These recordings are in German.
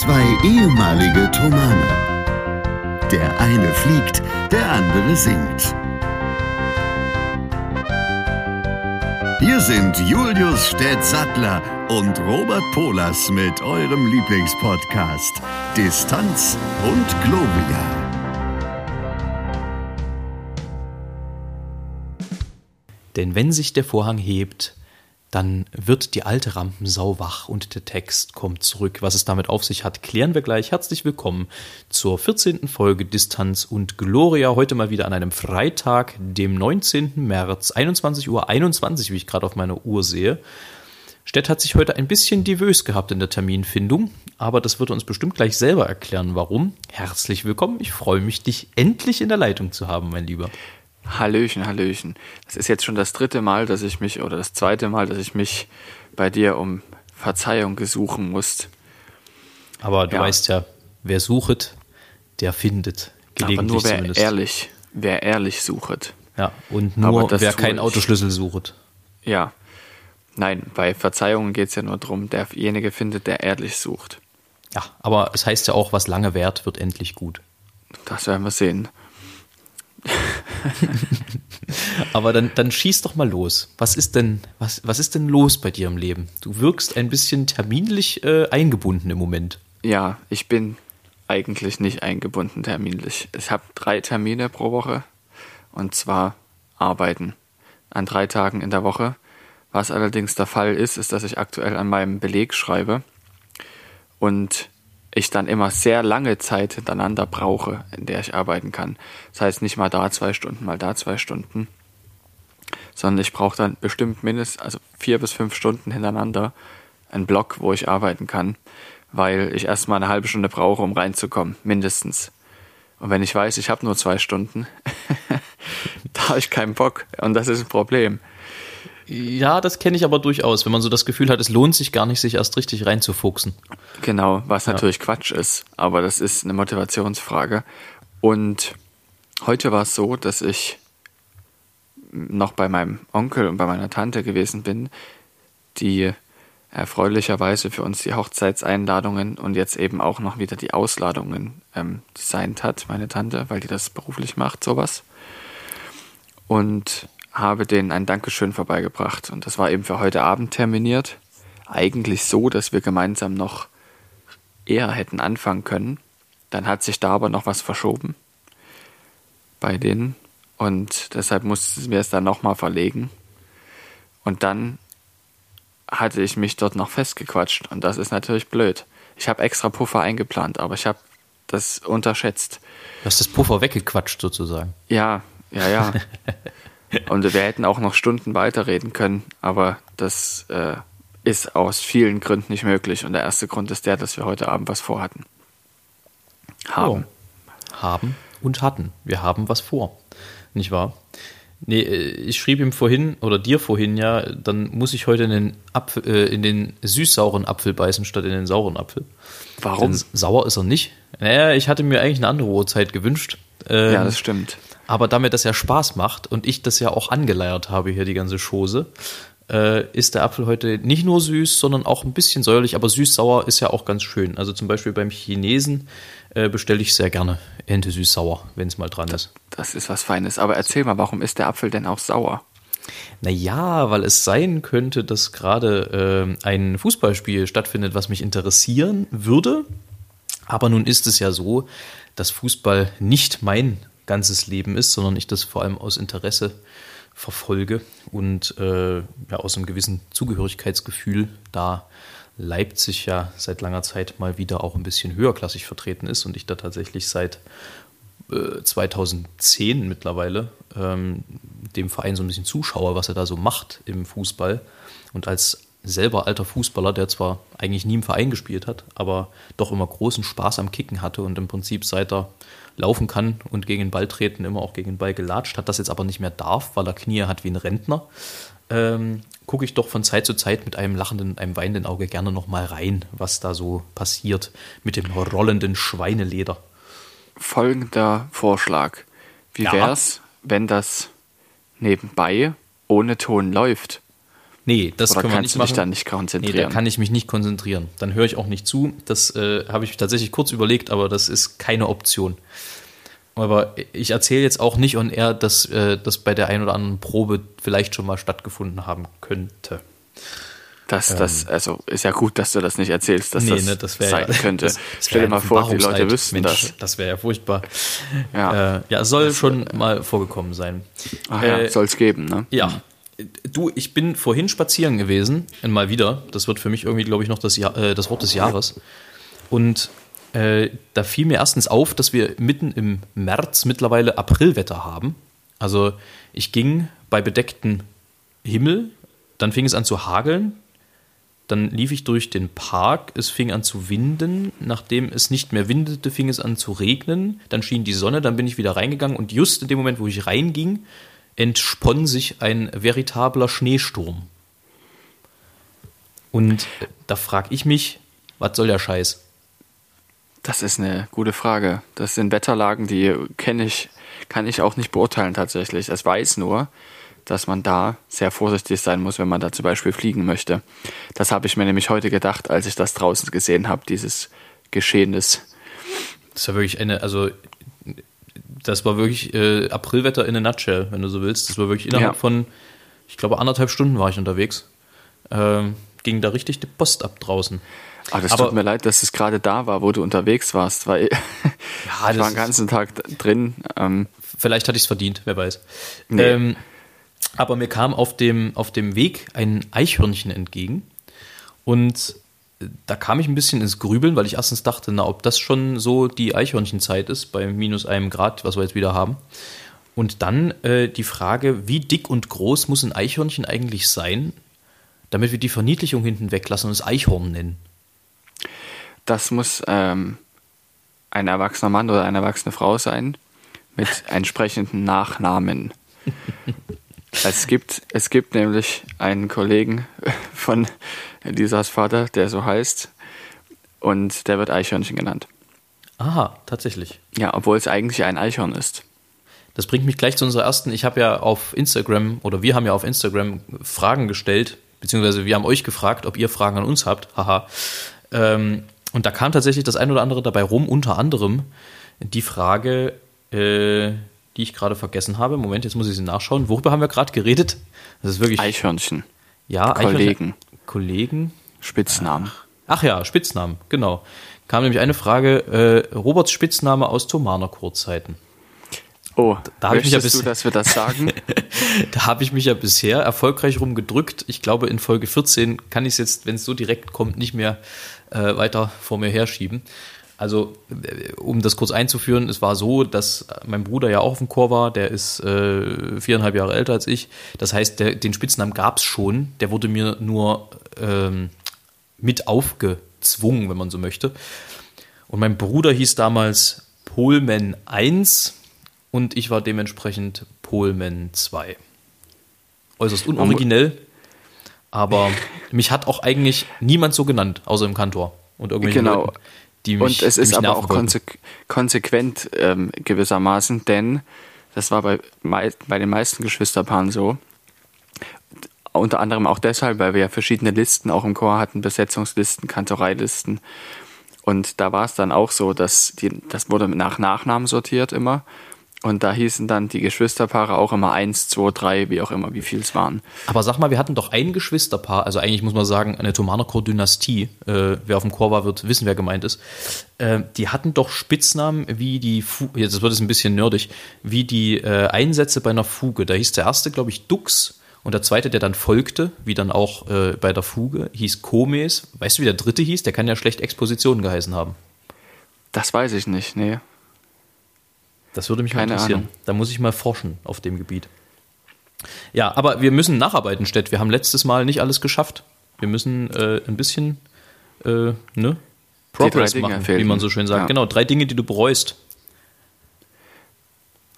Zwei ehemalige Tomane. Der eine fliegt, der andere singt. Hier sind Julius Städtsattler und Robert Polas mit eurem Lieblingspodcast Distanz und Globia. Denn wenn sich der Vorhang hebt, dann wird die alte Rampensau wach und der Text kommt zurück. Was es damit auf sich hat, klären wir gleich. Herzlich willkommen zur 14. Folge Distanz und Gloria. Heute mal wieder an einem Freitag, dem 19. März, 21 Uhr 21, wie ich gerade auf meiner Uhr sehe. Stett hat sich heute ein bisschen divös gehabt in der Terminfindung, aber das wird uns bestimmt gleich selber erklären, warum. Herzlich willkommen. Ich freue mich, dich endlich in der Leitung zu haben, mein Lieber. Hallöchen, Hallöchen. Das ist jetzt schon das dritte Mal, dass ich mich, oder das zweite Mal, dass ich mich bei dir um Verzeihung gesuchen muss. Aber du ja. weißt ja, wer suchet, der findet. Aber nur wer zumindest. ehrlich, wer ehrlich suchet. Ja, und nur wer keinen Autoschlüssel sucht. Ja. Nein, bei Verzeihungen geht es ja nur darum, derjenige findet, der ehrlich sucht. Ja, aber es heißt ja auch, was lange währt, wird endlich gut. Das werden wir sehen. Aber dann, dann schieß doch mal los. Was ist denn, was, was ist denn los bei dir im Leben? Du wirkst ein bisschen terminlich äh, eingebunden im Moment. Ja, ich bin eigentlich nicht eingebunden terminlich. Ich habe drei Termine pro Woche und zwar arbeiten an drei Tagen in der Woche. Was allerdings der Fall ist, ist, dass ich aktuell an meinem Beleg schreibe und ich dann immer sehr lange Zeit hintereinander brauche, in der ich arbeiten kann. Das heißt nicht mal da zwei Stunden, mal da zwei Stunden, sondern ich brauche dann bestimmt mindestens, also vier bis fünf Stunden hintereinander einen Block, wo ich arbeiten kann, weil ich erstmal eine halbe Stunde brauche, um reinzukommen, mindestens. Und wenn ich weiß, ich habe nur zwei Stunden, da habe ich keinen Bock und das ist ein Problem. Ja, das kenne ich aber durchaus, wenn man so das Gefühl hat, es lohnt sich gar nicht, sich erst richtig reinzufuchsen. Genau, was ja. natürlich Quatsch ist, aber das ist eine Motivationsfrage. Und heute war es so, dass ich noch bei meinem Onkel und bei meiner Tante gewesen bin, die erfreulicherweise für uns die Hochzeitseinladungen und jetzt eben auch noch wieder die Ausladungen ähm, designt hat, meine Tante, weil die das beruflich macht, sowas. Und habe denen ein Dankeschön vorbeigebracht. Und das war eben für heute Abend terminiert. Eigentlich so, dass wir gemeinsam noch eher hätten anfangen können. Dann hat sich da aber noch was verschoben bei denen. Und deshalb mussten wir es dann nochmal verlegen. Und dann hatte ich mich dort noch festgequatscht. Und das ist natürlich blöd. Ich habe extra Puffer eingeplant, aber ich habe das unterschätzt. Du hast das Puffer weggequatscht sozusagen. Ja, ja, ja. Und wir hätten auch noch Stunden weiterreden können, aber das äh, ist aus vielen Gründen nicht möglich. Und der erste Grund ist der, dass wir heute Abend was vorhatten. Haben. Oh. Haben und hatten. Wir haben was vor. Nicht wahr? Nee, äh, ich schrieb ihm vorhin oder dir vorhin ja, dann muss ich heute in den, Apfel, äh, in den süß-sauren Apfel beißen statt in den sauren Apfel. Warum? Denn sauer ist er nicht. Naja, ich hatte mir eigentlich eine andere Uhrzeit gewünscht. Ähm, ja, das stimmt. Aber damit das ja Spaß macht und ich das ja auch angeleiert habe, hier die ganze Chose, äh, ist der Apfel heute nicht nur süß, sondern auch ein bisschen säuerlich, aber süß-sauer ist ja auch ganz schön. Also zum Beispiel beim Chinesen äh, bestelle ich sehr gerne Ente süß-sauer, wenn es mal dran ist. Das ist was Feines. Aber erzähl mal, warum ist der Apfel denn auch sauer? Naja, weil es sein könnte, dass gerade äh, ein Fußballspiel stattfindet, was mich interessieren würde. Aber nun ist es ja so, dass Fußball nicht mein ganzes Leben ist, sondern ich das vor allem aus Interesse verfolge und äh, ja, aus einem gewissen Zugehörigkeitsgefühl, da Leipzig ja seit langer Zeit mal wieder auch ein bisschen höherklassig vertreten ist und ich da tatsächlich seit äh, 2010 mittlerweile ähm, dem Verein so ein bisschen zuschaue, was er da so macht im Fußball. Und als selber alter Fußballer, der zwar eigentlich nie im Verein gespielt hat, aber doch immer großen Spaß am Kicken hatte und im Prinzip seit er laufen kann und gegen den Ball treten, immer auch gegen den Ball gelatscht, hat das jetzt aber nicht mehr darf, weil er Knie hat wie ein Rentner, ähm, gucke ich doch von Zeit zu Zeit mit einem lachenden, einem weinenden Auge gerne nochmal rein, was da so passiert mit dem rollenden Schweineleder. Folgender Vorschlag. Wie ja. wär's, wenn das nebenbei ohne Ton läuft? Nee, das Oder können wir kannst nicht du machen. dich dann nicht Nee, konzentrieren? da kann ich mich nicht konzentrieren. Dann höre ich auch nicht zu. Das äh, habe ich tatsächlich kurz überlegt, aber das ist keine Option. Aber ich erzähle jetzt auch nicht on air, dass äh, das bei der einen oder anderen Probe vielleicht schon mal stattgefunden haben könnte. Das, das, also ist ja gut, dass du das nicht erzählst, dass Ähm. Nee, das, ne, das wäre sein ja, könnte. Das, das Stell dir mal vor, die Leute wüssten Mensch, das. Das wäre ja furchtbar. Ja, Äh, ja, es soll schon mal vorgekommen sein. Ach ja, äh, soll es geben, ne? Ja. Du, ich bin vorhin spazieren gewesen, mal wieder. Das wird für mich irgendwie, glaube ich, noch das, Jahr, äh, das Wort des Jahres. Und äh, da fiel mir erstens auf, dass wir mitten im März mittlerweile Aprilwetter haben. Also ich ging bei bedecktem Himmel, dann fing es an zu hageln, dann lief ich durch den Park, es fing an zu winden, nachdem es nicht mehr windete, fing es an zu regnen, dann schien die Sonne, dann bin ich wieder reingegangen und just in dem Moment, wo ich reinging, entsponn sich ein veritabler Schneesturm. Und da frage ich mich, was soll der Scheiß? Das ist eine gute Frage. Das sind Wetterlagen, die kenne ich, kann ich auch nicht beurteilen tatsächlich. Es weiß nur, dass man da sehr vorsichtig sein muss, wenn man da zum Beispiel fliegen möchte. Das habe ich mir nämlich heute gedacht, als ich das draußen gesehen habe, dieses Geschehnis. Das war wirklich eine, also das war wirklich äh, Aprilwetter in a nutshell, wenn du so willst. Das war wirklich innerhalb Ja. von, ich glaube, anderthalb Stunden war ich unterwegs. Ähm, ging da richtig die Post ab draußen. Ah, das Aber- tut mir leid, dass es gerade da war, wo du unterwegs warst, weil ich das war den ganzen Tag drin. Ähm, Vielleicht hatte ich es verdient, wer weiß. Nee. Ähm, aber mir kam auf dem, auf dem Weg ein Eichhörnchen entgegen. Und da kam ich ein bisschen ins Grübeln, weil ich erstens dachte, na, ob das schon so die Eichhörnchenzeit ist, bei minus einem Grad, was wir jetzt wieder haben. Und dann äh, die Frage, wie dick und groß muss ein Eichhörnchen eigentlich sein, damit wir die Verniedlichung hinten weglassen und es Eichhorn nennen? das muss ähm, ein erwachsener Mann oder eine erwachsene Frau sein mit entsprechenden Nachnamen. Es, gibt, es gibt nämlich einen Kollegen von Elisas Vater, der so heißt, und der wird Eichhörnchen genannt. Aha, tatsächlich. Ja, obwohl es eigentlich ein Eichhorn ist. Das bringt mich gleich zu unserer ersten. Ich habe ja auf Instagram oder wir haben ja auf Instagram Fragen gestellt, beziehungsweise wir haben euch gefragt, ob ihr Fragen an uns habt. Haha. Ähm, und da kam tatsächlich das ein oder andere dabei rum, unter anderem die Frage, äh, die ich gerade vergessen habe. Moment, jetzt muss ich sie nachschauen. Worüber haben wir gerade geredet? Das ist wirklich. Eichhörnchen. ja, Kollegen. Eichhörnchen- Kollegen. Spitznamen. Ach ja, Spitznamen, genau. Kam nämlich eine Frage, äh, Roberts Spitzname aus Thomaner Kurzzeiten. Oh, da hab ich mich ja möchtest du, bis- dass wir das sagen? Da habe ich mich ja bisher erfolgreich rumgedrückt. Ich glaube, in Folge 14 kann ich es jetzt, wenn es so direkt kommt, nicht mehr äh, weiter vor mir herschieben. Also, äh, um das kurz einzuführen, es war so, dass mein Bruder ja auch auf dem Chor war. Der ist äh, viereinhalb Jahre älter als ich. Das heißt, der, den Spitznamen gab es schon. Der wurde mir nur ähm, mit aufgezwungen, wenn man so möchte. Und mein Bruder hieß damals Polman 1 und ich war dementsprechend Polman 2. Äußerst unoriginell, aber mich hat auch eigentlich niemand so genannt, außer im Kantor und irgendwelche Genau. Leuten, die mich Und es ist aber auch konsequ konsequent ähm, gewissermaßen, denn das war bei, bei den meisten Geschwisterpaaren so. Unter anderem auch deshalb, weil wir ja verschiedene Listen auch im Chor hatten, Besetzungslisten, Kantoreilisten. Und da war es dann auch so, dass die, das wurde nach Nachnamen sortiert immer. Und da hießen dann die Geschwisterpaare auch immer eins, zwei, drei, wie auch immer, wie viel es waren. Aber sag mal, wir hatten doch ein Geschwisterpaar, also eigentlich muss man sagen, eine Thomanerchor-Dynastie. Äh, wer auf dem Chor war, wird wissen, wer gemeint ist. Äh, die hatten doch Spitznamen wie die, Fu jetzt wird es ein bisschen nerdig, wie die äh, Einsätze bei einer Fuge. Da hieß der erste, glaube ich, Dux und der zweite, der dann folgte, wie dann auch äh, bei der Fuge, hieß Komes. Weißt du, wie der dritte hieß? Der kann ja schlecht Exposition geheißen haben. Das weiß ich nicht, nee. Das würde mich mal interessieren. Ahnung. Da muss ich mal forschen auf dem Gebiet. Ja, aber wir müssen nacharbeiten, Stett. Wir haben letztes Mal nicht alles geschafft. Wir müssen äh, ein bisschen äh, ne? Progress machen, wie fehlten. man so schön sagt. Ja. Genau, drei Dinge, die du bereust,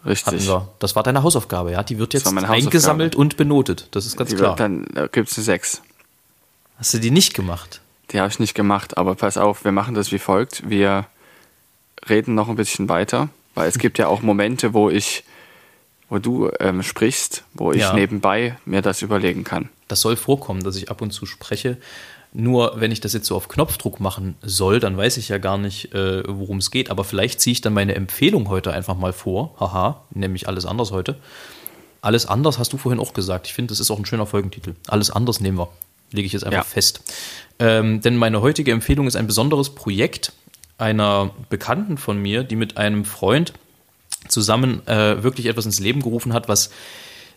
Richtig. Das war deine Hausaufgabe, ja. Die wird jetzt eingesammelt und benotet. Das ist ganz Die klar. wird dann da gibt es eine 6. Hast du die nicht gemacht? Die habe ich nicht gemacht, aber pass auf, wir machen das wie folgt. Wir reden noch ein bisschen weiter, weil es gibt ja auch Momente, wo ich, wo du ähm, sprichst, wo ich Ja. nebenbei mir das überlegen kann. Das soll vorkommen, dass ich ab und zu spreche. Nur wenn ich das jetzt so auf Knopfdruck machen soll, dann weiß ich ja gar nicht, äh, worum es geht. Aber vielleicht ziehe ich dann meine Empfehlung heute einfach mal vor. Haha, nämlich alles anders heute. Alles anders hast du vorhin auch gesagt. Ich finde, das ist auch ein schöner Folgentitel. Alles anders nehmen wir. Lege ich jetzt einfach ja. fest. Ähm, denn meine heutige Empfehlung ist ein besonderes Projekt einer Bekannten von mir, die mit einem Freund zusammen äh, wirklich etwas ins Leben gerufen hat, was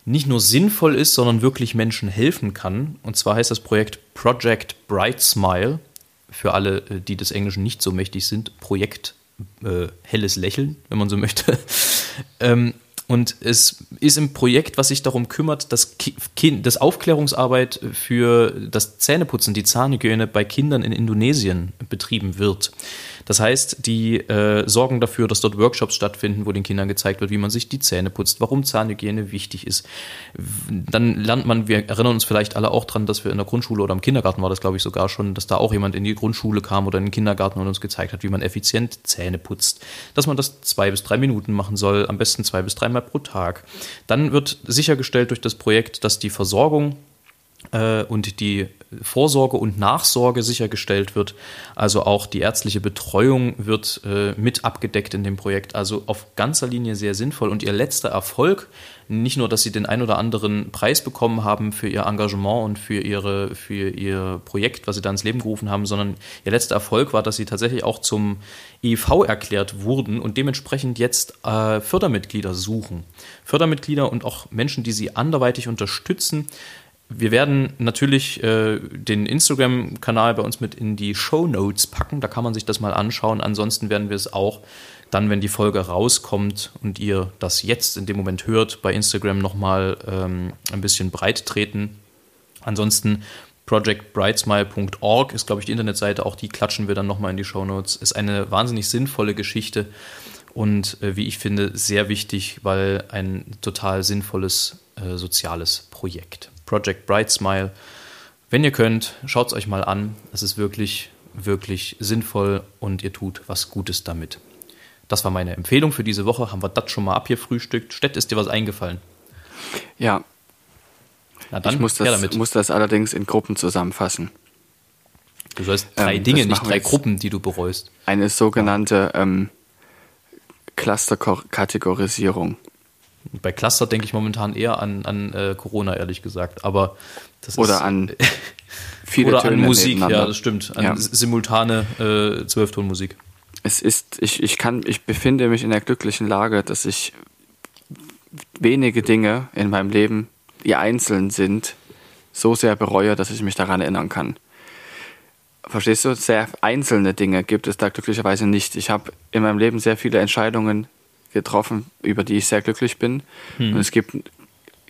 nicht nur sinnvoll ist, sondern wirklich Menschen helfen kann. Und zwar heißt das Projekt Project Bright Smile. Für alle, äh, die des Englischen nicht so mächtig sind, Projekt äh, helles Lächeln, wenn man so möchte. ähm, und es ist ein Projekt, was sich darum kümmert, dass, kind, dass Aufklärungsarbeit für das Zähneputzen, die Zahnhygiene bei Kindern in Indonesien betrieben wird. Das heißt, die äh, sorgen dafür, dass dort Workshops stattfinden, wo den Kindern gezeigt wird, wie man sich die Zähne putzt, warum Zahnhygiene wichtig ist. Dann lernt man, wir erinnern uns vielleicht alle auch dran, dass wir in der Grundschule oder im Kindergarten war das, glaube ich, sogar schon, dass da auch jemand in die Grundschule kam oder in den Kindergarten und uns gezeigt hat, wie man effizient Zähne putzt. Dass man das zwei bis drei Minuten machen soll, am besten zwei bis dreimal pro Tag. Dann wird sichergestellt durch das Projekt, dass die Versorgung äh, und die Vorsorge und Nachsorge sichergestellt wird. Also auch die ärztliche Betreuung wird äh, mit abgedeckt in dem Projekt. Also auf ganzer Linie sehr sinnvoll. Und ihr letzter Erfolg, nicht nur, dass sie den ein oder anderen Preis bekommen haben für ihr Engagement und für, ihre, für ihr Projekt, was sie da ins Leben gerufen haben, sondern ihr letzter Erfolg war, dass sie tatsächlich auch zum EV erklärt wurden und dementsprechend jetzt äh, Fördermitglieder suchen. Fördermitglieder und auch Menschen, die sie anderweitig unterstützen, wir werden natürlich äh, den Instagram-Kanal bei uns mit in die Show Notes packen. Da kann man sich das mal anschauen. Ansonsten werden wir es auch dann, wenn die Folge rauskommt und ihr das jetzt in dem Moment hört, bei Instagram nochmal ähm, ein bisschen breit treten. Ansonsten projectbrightsmile.org ist, glaube ich, die Internetseite. Auch die klatschen wir dann nochmal in die Show Notes. Ist eine wahnsinnig sinnvolle Geschichte und, äh, wie ich finde, sehr wichtig, weil ein total sinnvolles äh, soziales Projekt. Project Bright Smile. Wenn ihr könnt, schaut es euch mal an. Es ist wirklich, wirklich sinnvoll und ihr tut was Gutes damit. Das war meine Empfehlung für diese Woche. Haben wir das schon mal abgefrühstückt? Stett, ist dir was eingefallen? Ja. Na dann, ich muss das, damit. muss das allerdings in Gruppen zusammenfassen. Du sollst drei ähm, Dinge, nicht drei Gruppen, die du bereust. Eine sogenannte ähm, Cluster-Kategorisierung. Bei Cluster denke ich momentan eher an, an äh, Corona, ehrlich gesagt. Aber das oder ist, an viele Oder Töne an Musik, ja, das stimmt. An ja. simultane äh, Zwölftonmusik. Es ist, ich, ich kann, ich befinde mich in der glücklichen Lage, dass ich wenige Dinge in meinem Leben, die einzeln sind, so sehr bereue, dass ich mich daran erinnern kann. Verstehst du? Sehr einzelne Dinge gibt es da glücklicherweise nicht. Ich habe in meinem Leben sehr viele Entscheidungen getroffen, über die ich sehr glücklich bin. Hm. Und es gibt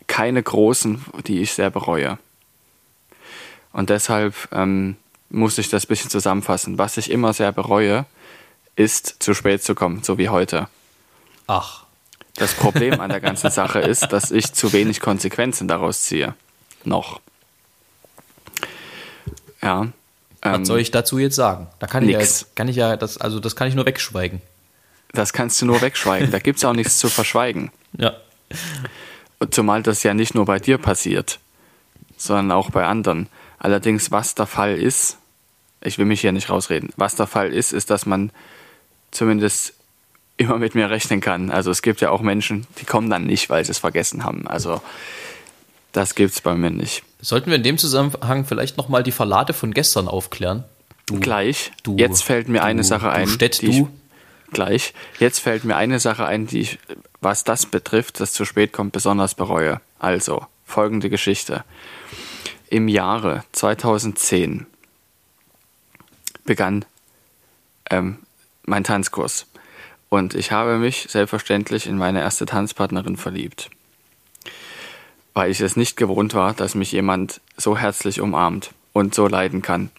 keine großen, die ich sehr bereue. Und deshalb ähm, muss ich das ein bisschen zusammenfassen. Was ich immer sehr bereue, ist zu spät zu kommen, so wie heute. Ach. Das Problem an der ganzen Sache ist, dass ich zu wenig Konsequenzen daraus ziehe. Noch. Ja. Was ähm, soll ich dazu jetzt sagen? Da kann nix. ich ja kann ich ja, das, also das kann ich nur wegschweigen. Das kannst du nur wegschweigen. Da gibt es auch nichts zu verschweigen. Ja. Zumal das ja nicht nur bei dir passiert, sondern auch bei anderen. Allerdings, was der Fall ist, ich will mich hier nicht rausreden, was der Fall ist, ist, dass man zumindest immer mit mir rechnen kann. Also es gibt ja auch Menschen, die kommen dann nicht, weil sie es vergessen haben. Also das gibt es bei mir nicht. Sollten wir in dem Zusammenhang vielleicht nochmal die Verlade von gestern aufklären? Du, Gleich. Du, Jetzt fällt mir du, eine Sache ein. Stett, die du gleich. Jetzt fällt mir eine Sache ein, die ich, was das betrifft, das zu spät kommt, besonders bereue. Also, folgende Geschichte. Im Jahre 2010 begann ähm, mein Tanzkurs. Und ich habe mich selbstverständlich in meine erste Tanzpartnerin verliebt. Weil ich es nicht gewohnt war, dass mich jemand so herzlich umarmt und so leiden kann.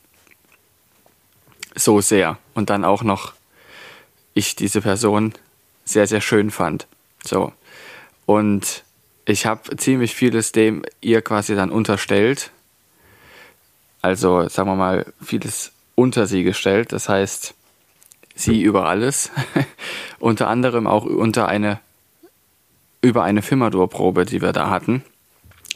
So sehr. Und dann auch noch ich diese Person sehr, sehr schön fand. So. Und ich habe ziemlich vieles dem ihr quasi dann unterstellt. Also, sagen wir mal, vieles unter sie gestellt. Das heißt, sie über alles. unter anderem auch unter eine, über eine Fimadur-Probe, die wir da hatten.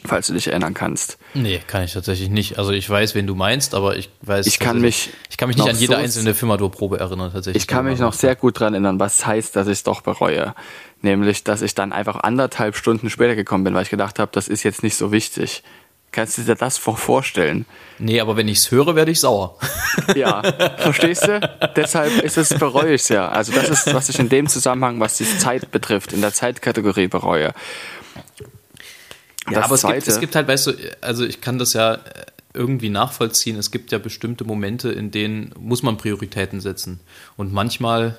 Falls du dich erinnern kannst. Nee, kann ich tatsächlich nicht. Also ich weiß, wen du meinst, aber ich weiß. Ich kann mich. Ich kann mich nicht an jede so einzelne Firmador-Probe erinnern, tatsächlich. Ich kann mich noch sehr gut daran erinnern, was heißt, dass ich es doch bereue. Nämlich, dass ich dann einfach anderthalb Stunden später gekommen bin, weil ich gedacht habe, das ist jetzt nicht so wichtig. Kannst du dir das vorstellen? Nee, aber wenn ich es höre, werde ich sauer. Ja, verstehst du? Deshalb ist es, bereue ich es ja. Also das ist, was ich in dem Zusammenhang, was die Zeit betrifft, in der Zeitkategorie bereue. Ja, das aber es gibt, es gibt halt, weißt du, also ich kann das ja irgendwie nachvollziehen. Es gibt ja bestimmte Momente, in denen muss man Prioritäten setzen. Und manchmal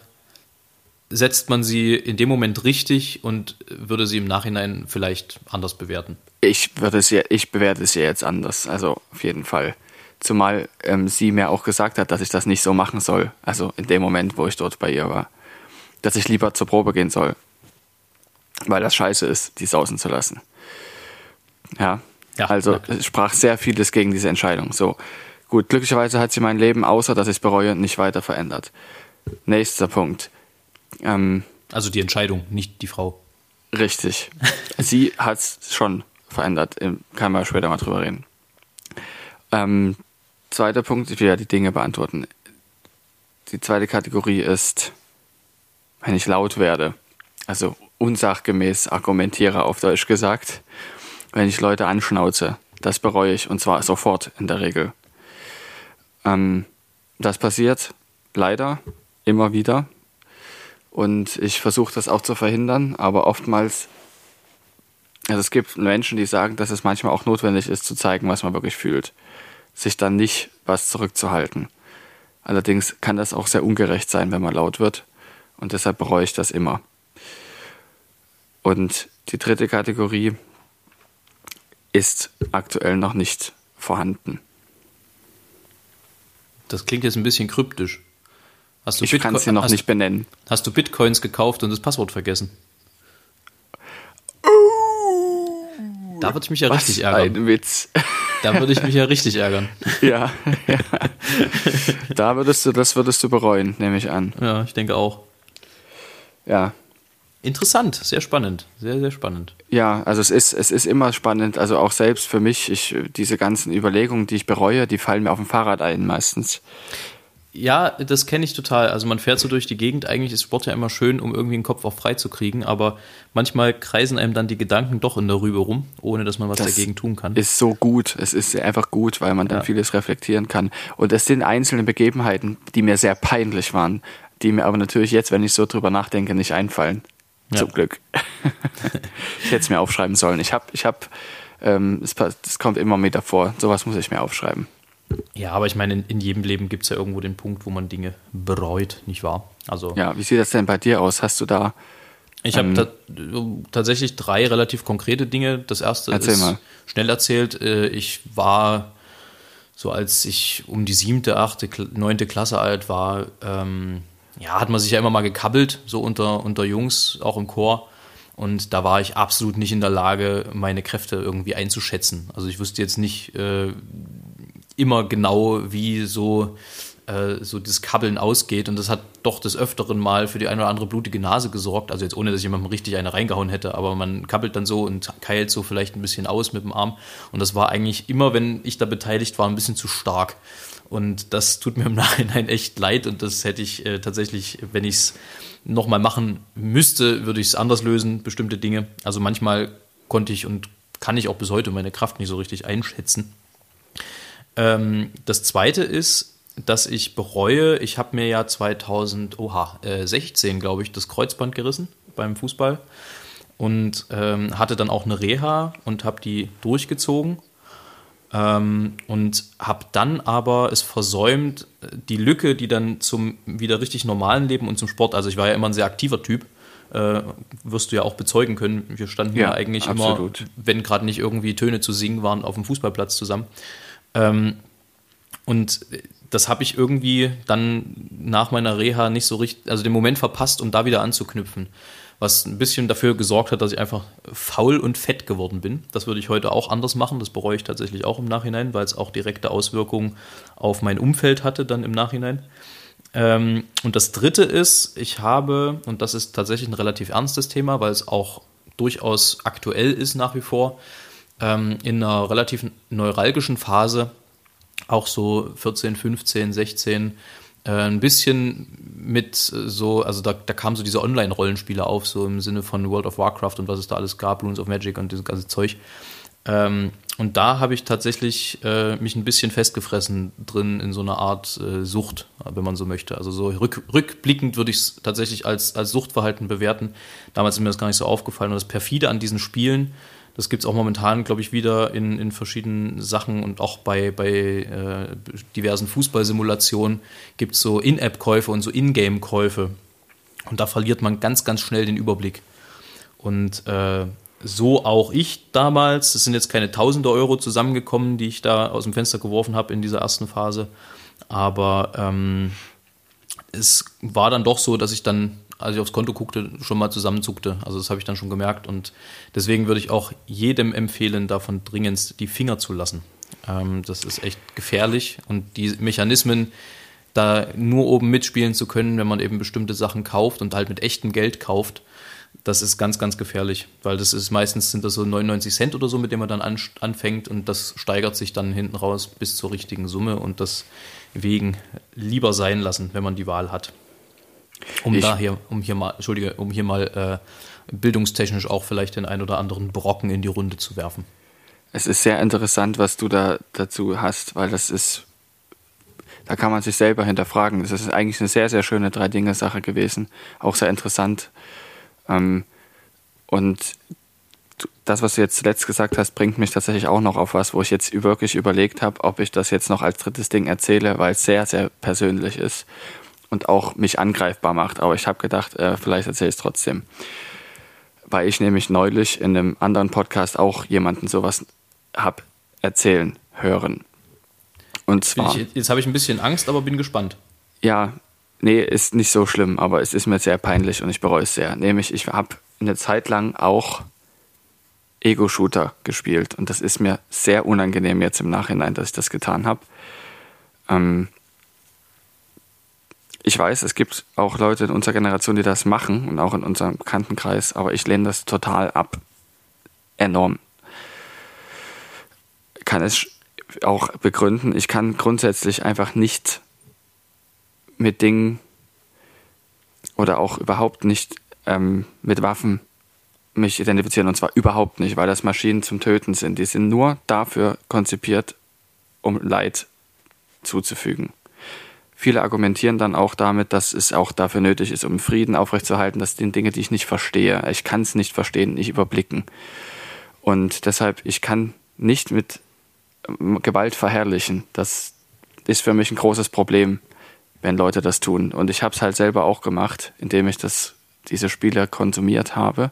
setzt man sie in dem Moment richtig und würde sie im Nachhinein vielleicht anders bewerten. Ich würde es ja, ich bewerte es ja jetzt anders, also auf jeden Fall. Zumal ähm, sie mir auch gesagt hat, dass ich das nicht so machen soll. Also in dem Moment, wo ich dort bei ihr war. Dass ich lieber zur Probe gehen soll. Weil das scheiße ist, die sausen zu lassen. Ja. ja also es sprach sehr vieles gegen diese Entscheidung. So. Gut, glücklicherweise hat sie mein Leben, außer dass ich es bereue, nicht weiter verändert. Nächster Punkt. Ähm, also die Entscheidung, nicht die Frau. Richtig. sie hat es schon verändert. Kann man später mal drüber reden. Ähm, zweiter Punkt, ich will ja die Dinge beantworten. Die zweite Kategorie ist, wenn ich laut werde, also unsachgemäß argumentiere auf Deutsch gesagt, wenn ich Leute anschnauze, das bereue ich und zwar sofort in der Regel. Ähm, das passiert leider immer wieder und ich versuche das auch zu verhindern, aber oftmals also es gibt Menschen, die sagen, dass es manchmal auch notwendig ist, zu zeigen, was man wirklich fühlt. Sich dann nicht was zurückzuhalten. Allerdings kann das auch sehr ungerecht sein, wenn man laut wird. Und deshalb bereue ich das immer. Und die dritte Kategorie ist aktuell noch nicht vorhanden. Das klingt jetzt ein bisschen kryptisch. Hast du ich kann es dir noch hast, nicht benennen. Hast du Bitcoins gekauft und das Passwort vergessen? Da würde ich mich ja richtig ärgern. Ein Witz. Da würde ich mich ja richtig ärgern. Ja, ja. Da würdest du, das würdest du bereuen, nehme ich an. Ja, ich denke auch. Ja. Interessant, sehr spannend, sehr, sehr spannend. Ja, also es ist, es ist immer spannend, also auch selbst für mich, ich, diese ganzen Überlegungen, die ich bereue, die fallen mir auf dem Fahrrad ein meistens. Ja, das kenne ich total. Also man fährt so durch die Gegend. Eigentlich ist Sport ja immer schön, um irgendwie den Kopf auch frei zu kriegen. Aber manchmal kreisen einem dann die Gedanken doch in der Rübe rum, ohne dass man was das dagegen tun kann. Ist so gut. Es ist einfach gut, weil man dann ja. vieles reflektieren kann. Und es sind einzelne Begebenheiten, die mir sehr peinlich waren, die mir aber natürlich jetzt, wenn ich so drüber nachdenke, nicht einfallen. Ja. Zum Glück. ich hätte es mir aufschreiben sollen. Ich habe, ich habe, ähm, es, es kommt immer wieder vor. Sowas muss ich mir aufschreiben. Ja, aber ich meine, in, in jedem Leben gibt es ja irgendwo den Punkt, wo man Dinge bereut, nicht wahr? Also, ja, wie sieht das denn bei dir aus? Hast du da. Ich ähm, habe tatsächlich drei relativ konkrete Dinge. Das erste ist mal. schnell erzählt. Äh, ich war so, als ich um die siebte, achte, neunte Klasse alt war, ähm, ja, hat man sich ja immer mal gekabbelt, so unter, unter Jungs, auch im Chor. Und da war ich absolut nicht in der Lage, meine Kräfte irgendwie einzuschätzen. Also ich wusste jetzt nicht, äh, immer genau, wie so, äh, so das Kabbeln ausgeht. Und das hat doch des Öfteren mal für die eine oder andere blutige Nase gesorgt. Also jetzt ohne, dass jemandem richtig eine reingehauen hätte, aber man kabbelt dann so und keilt so vielleicht ein bisschen aus mit dem Arm. Und das war eigentlich immer, wenn ich da beteiligt war, ein bisschen zu stark. Und das tut mir im Nachhinein echt leid. Und das hätte ich äh, tatsächlich, wenn ich es nochmal machen müsste, würde ich es anders lösen, bestimmte Dinge. Also manchmal konnte ich und kann ich auch bis heute meine Kraft nicht so richtig einschätzen. Ähm, das zweite ist, dass ich bereue, ich habe mir ja 2016, äh, glaube ich, das Kreuzband gerissen beim Fußball und ähm, hatte dann auch eine Reha und habe die durchgezogen ähm, und habe dann aber es versäumt, die Lücke, die dann zum wieder richtig normalen Leben und zum Sport, also ich war ja immer ein sehr aktiver Typ, äh, wirst du ja auch bezeugen können. Wir standen ja, ja eigentlich absolut. immer, wenn gerade nicht irgendwie Töne zu singen waren, auf dem Fußballplatz zusammen. Ähm, und das habe ich irgendwie dann nach meiner Reha nicht so richtig, also den Moment verpasst, um da wieder anzuknüpfen. Was ein bisschen dafür gesorgt hat, dass ich einfach faul und fett geworden bin. Das würde ich heute auch anders machen. Das bereue ich tatsächlich auch im Nachhinein, weil es auch direkte Auswirkungen auf mein Umfeld hatte dann im Nachhinein. Ähm, und das dritte ist, ich habe, und das ist tatsächlich ein relativ ernstes Thema, weil es auch durchaus aktuell ist nach wie vor, ähm, in einer relativ neuralgischen Phase, auch so 14, 15, 16, äh, ein bisschen mit so, also da, da kamen so diese Online-Rollenspiele auf, so im Sinne von World of Warcraft und was es da alles gab, Runes of Magic und dieses ganze Zeug. Ähm, und da habe ich tatsächlich äh, mich ein bisschen festgefressen drin in so einer Art äh, Sucht, wenn man so möchte. Also so rück, rückblickend würde ich es tatsächlich als, als Suchtverhalten bewerten. Damals ist mir das gar nicht so aufgefallen. Und das Perfide an diesen Spielen, das gibt es auch momentan, glaube ich, wieder in, in verschiedenen Sachen und auch bei, bei äh, diversen Fußballsimulationen gibt es so In-App-Käufe und so In-Game-Käufe. Und da verliert man ganz, ganz schnell den Überblick. Und äh, so auch ich damals. Es sind jetzt keine tausende Euro zusammengekommen, die ich da aus dem Fenster geworfen habe in dieser ersten Phase. Aber ähm, es war dann doch so, dass ich dann, als ich aufs Konto guckte, schon mal zusammenzuckte. Also das habe ich dann schon gemerkt. Und deswegen würde ich auch jedem empfehlen, davon dringendst die Finger zu lassen. Ähm, das ist echt gefährlich. Und die Mechanismen, da nur oben mitspielen zu können, wenn man eben bestimmte Sachen kauft und halt mit echtem Geld kauft, das ist ganz, ganz gefährlich, weil das ist meistens sind das so 99 Cent oder so, mit dem man dann an, anfängt und das steigert sich dann hinten raus bis zur richtigen Summe und deswegen lieber sein lassen, wenn man die Wahl hat. Um ich, daher, um hier mal, Entschuldige, um hier mal äh, bildungstechnisch auch vielleicht den ein oder anderen Brocken in die Runde zu werfen. Es ist sehr interessant, was du da dazu hast, weil das ist, da kann man sich selber hinterfragen. Das ist eigentlich eine sehr, sehr schöne Drei-Dinge-Sache gewesen. Auch sehr interessant ähm, und das, was du jetzt zuletzt gesagt hast, bringt mich tatsächlich auch noch auf was, wo ich jetzt wirklich überlegt habe, ob ich das jetzt noch als drittes Ding erzähle, weil es sehr, sehr persönlich ist und auch mich angreifbar macht. Aber ich habe gedacht, äh, vielleicht erzähle ich es trotzdem. Weil ich nämlich neulich in einem anderen Podcast auch jemanden sowas habe erzählen hören. Und zwar. Ich, jetzt habe ich ein bisschen Angst, aber bin gespannt. Ja, Nee, ist nicht so schlimm, aber es ist mir sehr peinlich und ich bereue es sehr. Nämlich, ich habe eine Zeit lang auch Ego-Shooter gespielt und das ist mir sehr unangenehm jetzt im Nachhinein, dass ich das getan habe. Ähm ich weiß, es gibt auch Leute in unserer Generation, die das machen und auch in unserem Bekanntenkreis, aber ich lehne das total ab. Enorm. Kann es auch begründen. Ich kann grundsätzlich einfach nicht mit Dingen oder auch überhaupt nicht ähm, mit Waffen mich identifizieren und zwar überhaupt nicht, weil das Maschinen zum Töten sind. Die sind nur dafür konzipiert, um Leid zuzufügen. Viele argumentieren dann auch damit, dass es auch dafür nötig ist, um Frieden aufrechtzuerhalten. Das sind Dinge, die ich nicht verstehe. Ich kann es nicht verstehen, nicht überblicken. Und deshalb, ich kann nicht mit ähm, Gewalt verherrlichen. Das ist für mich ein großes Problem wenn Leute das tun. Und ich habe es halt selber auch gemacht, indem ich das, diese Spiele konsumiert habe.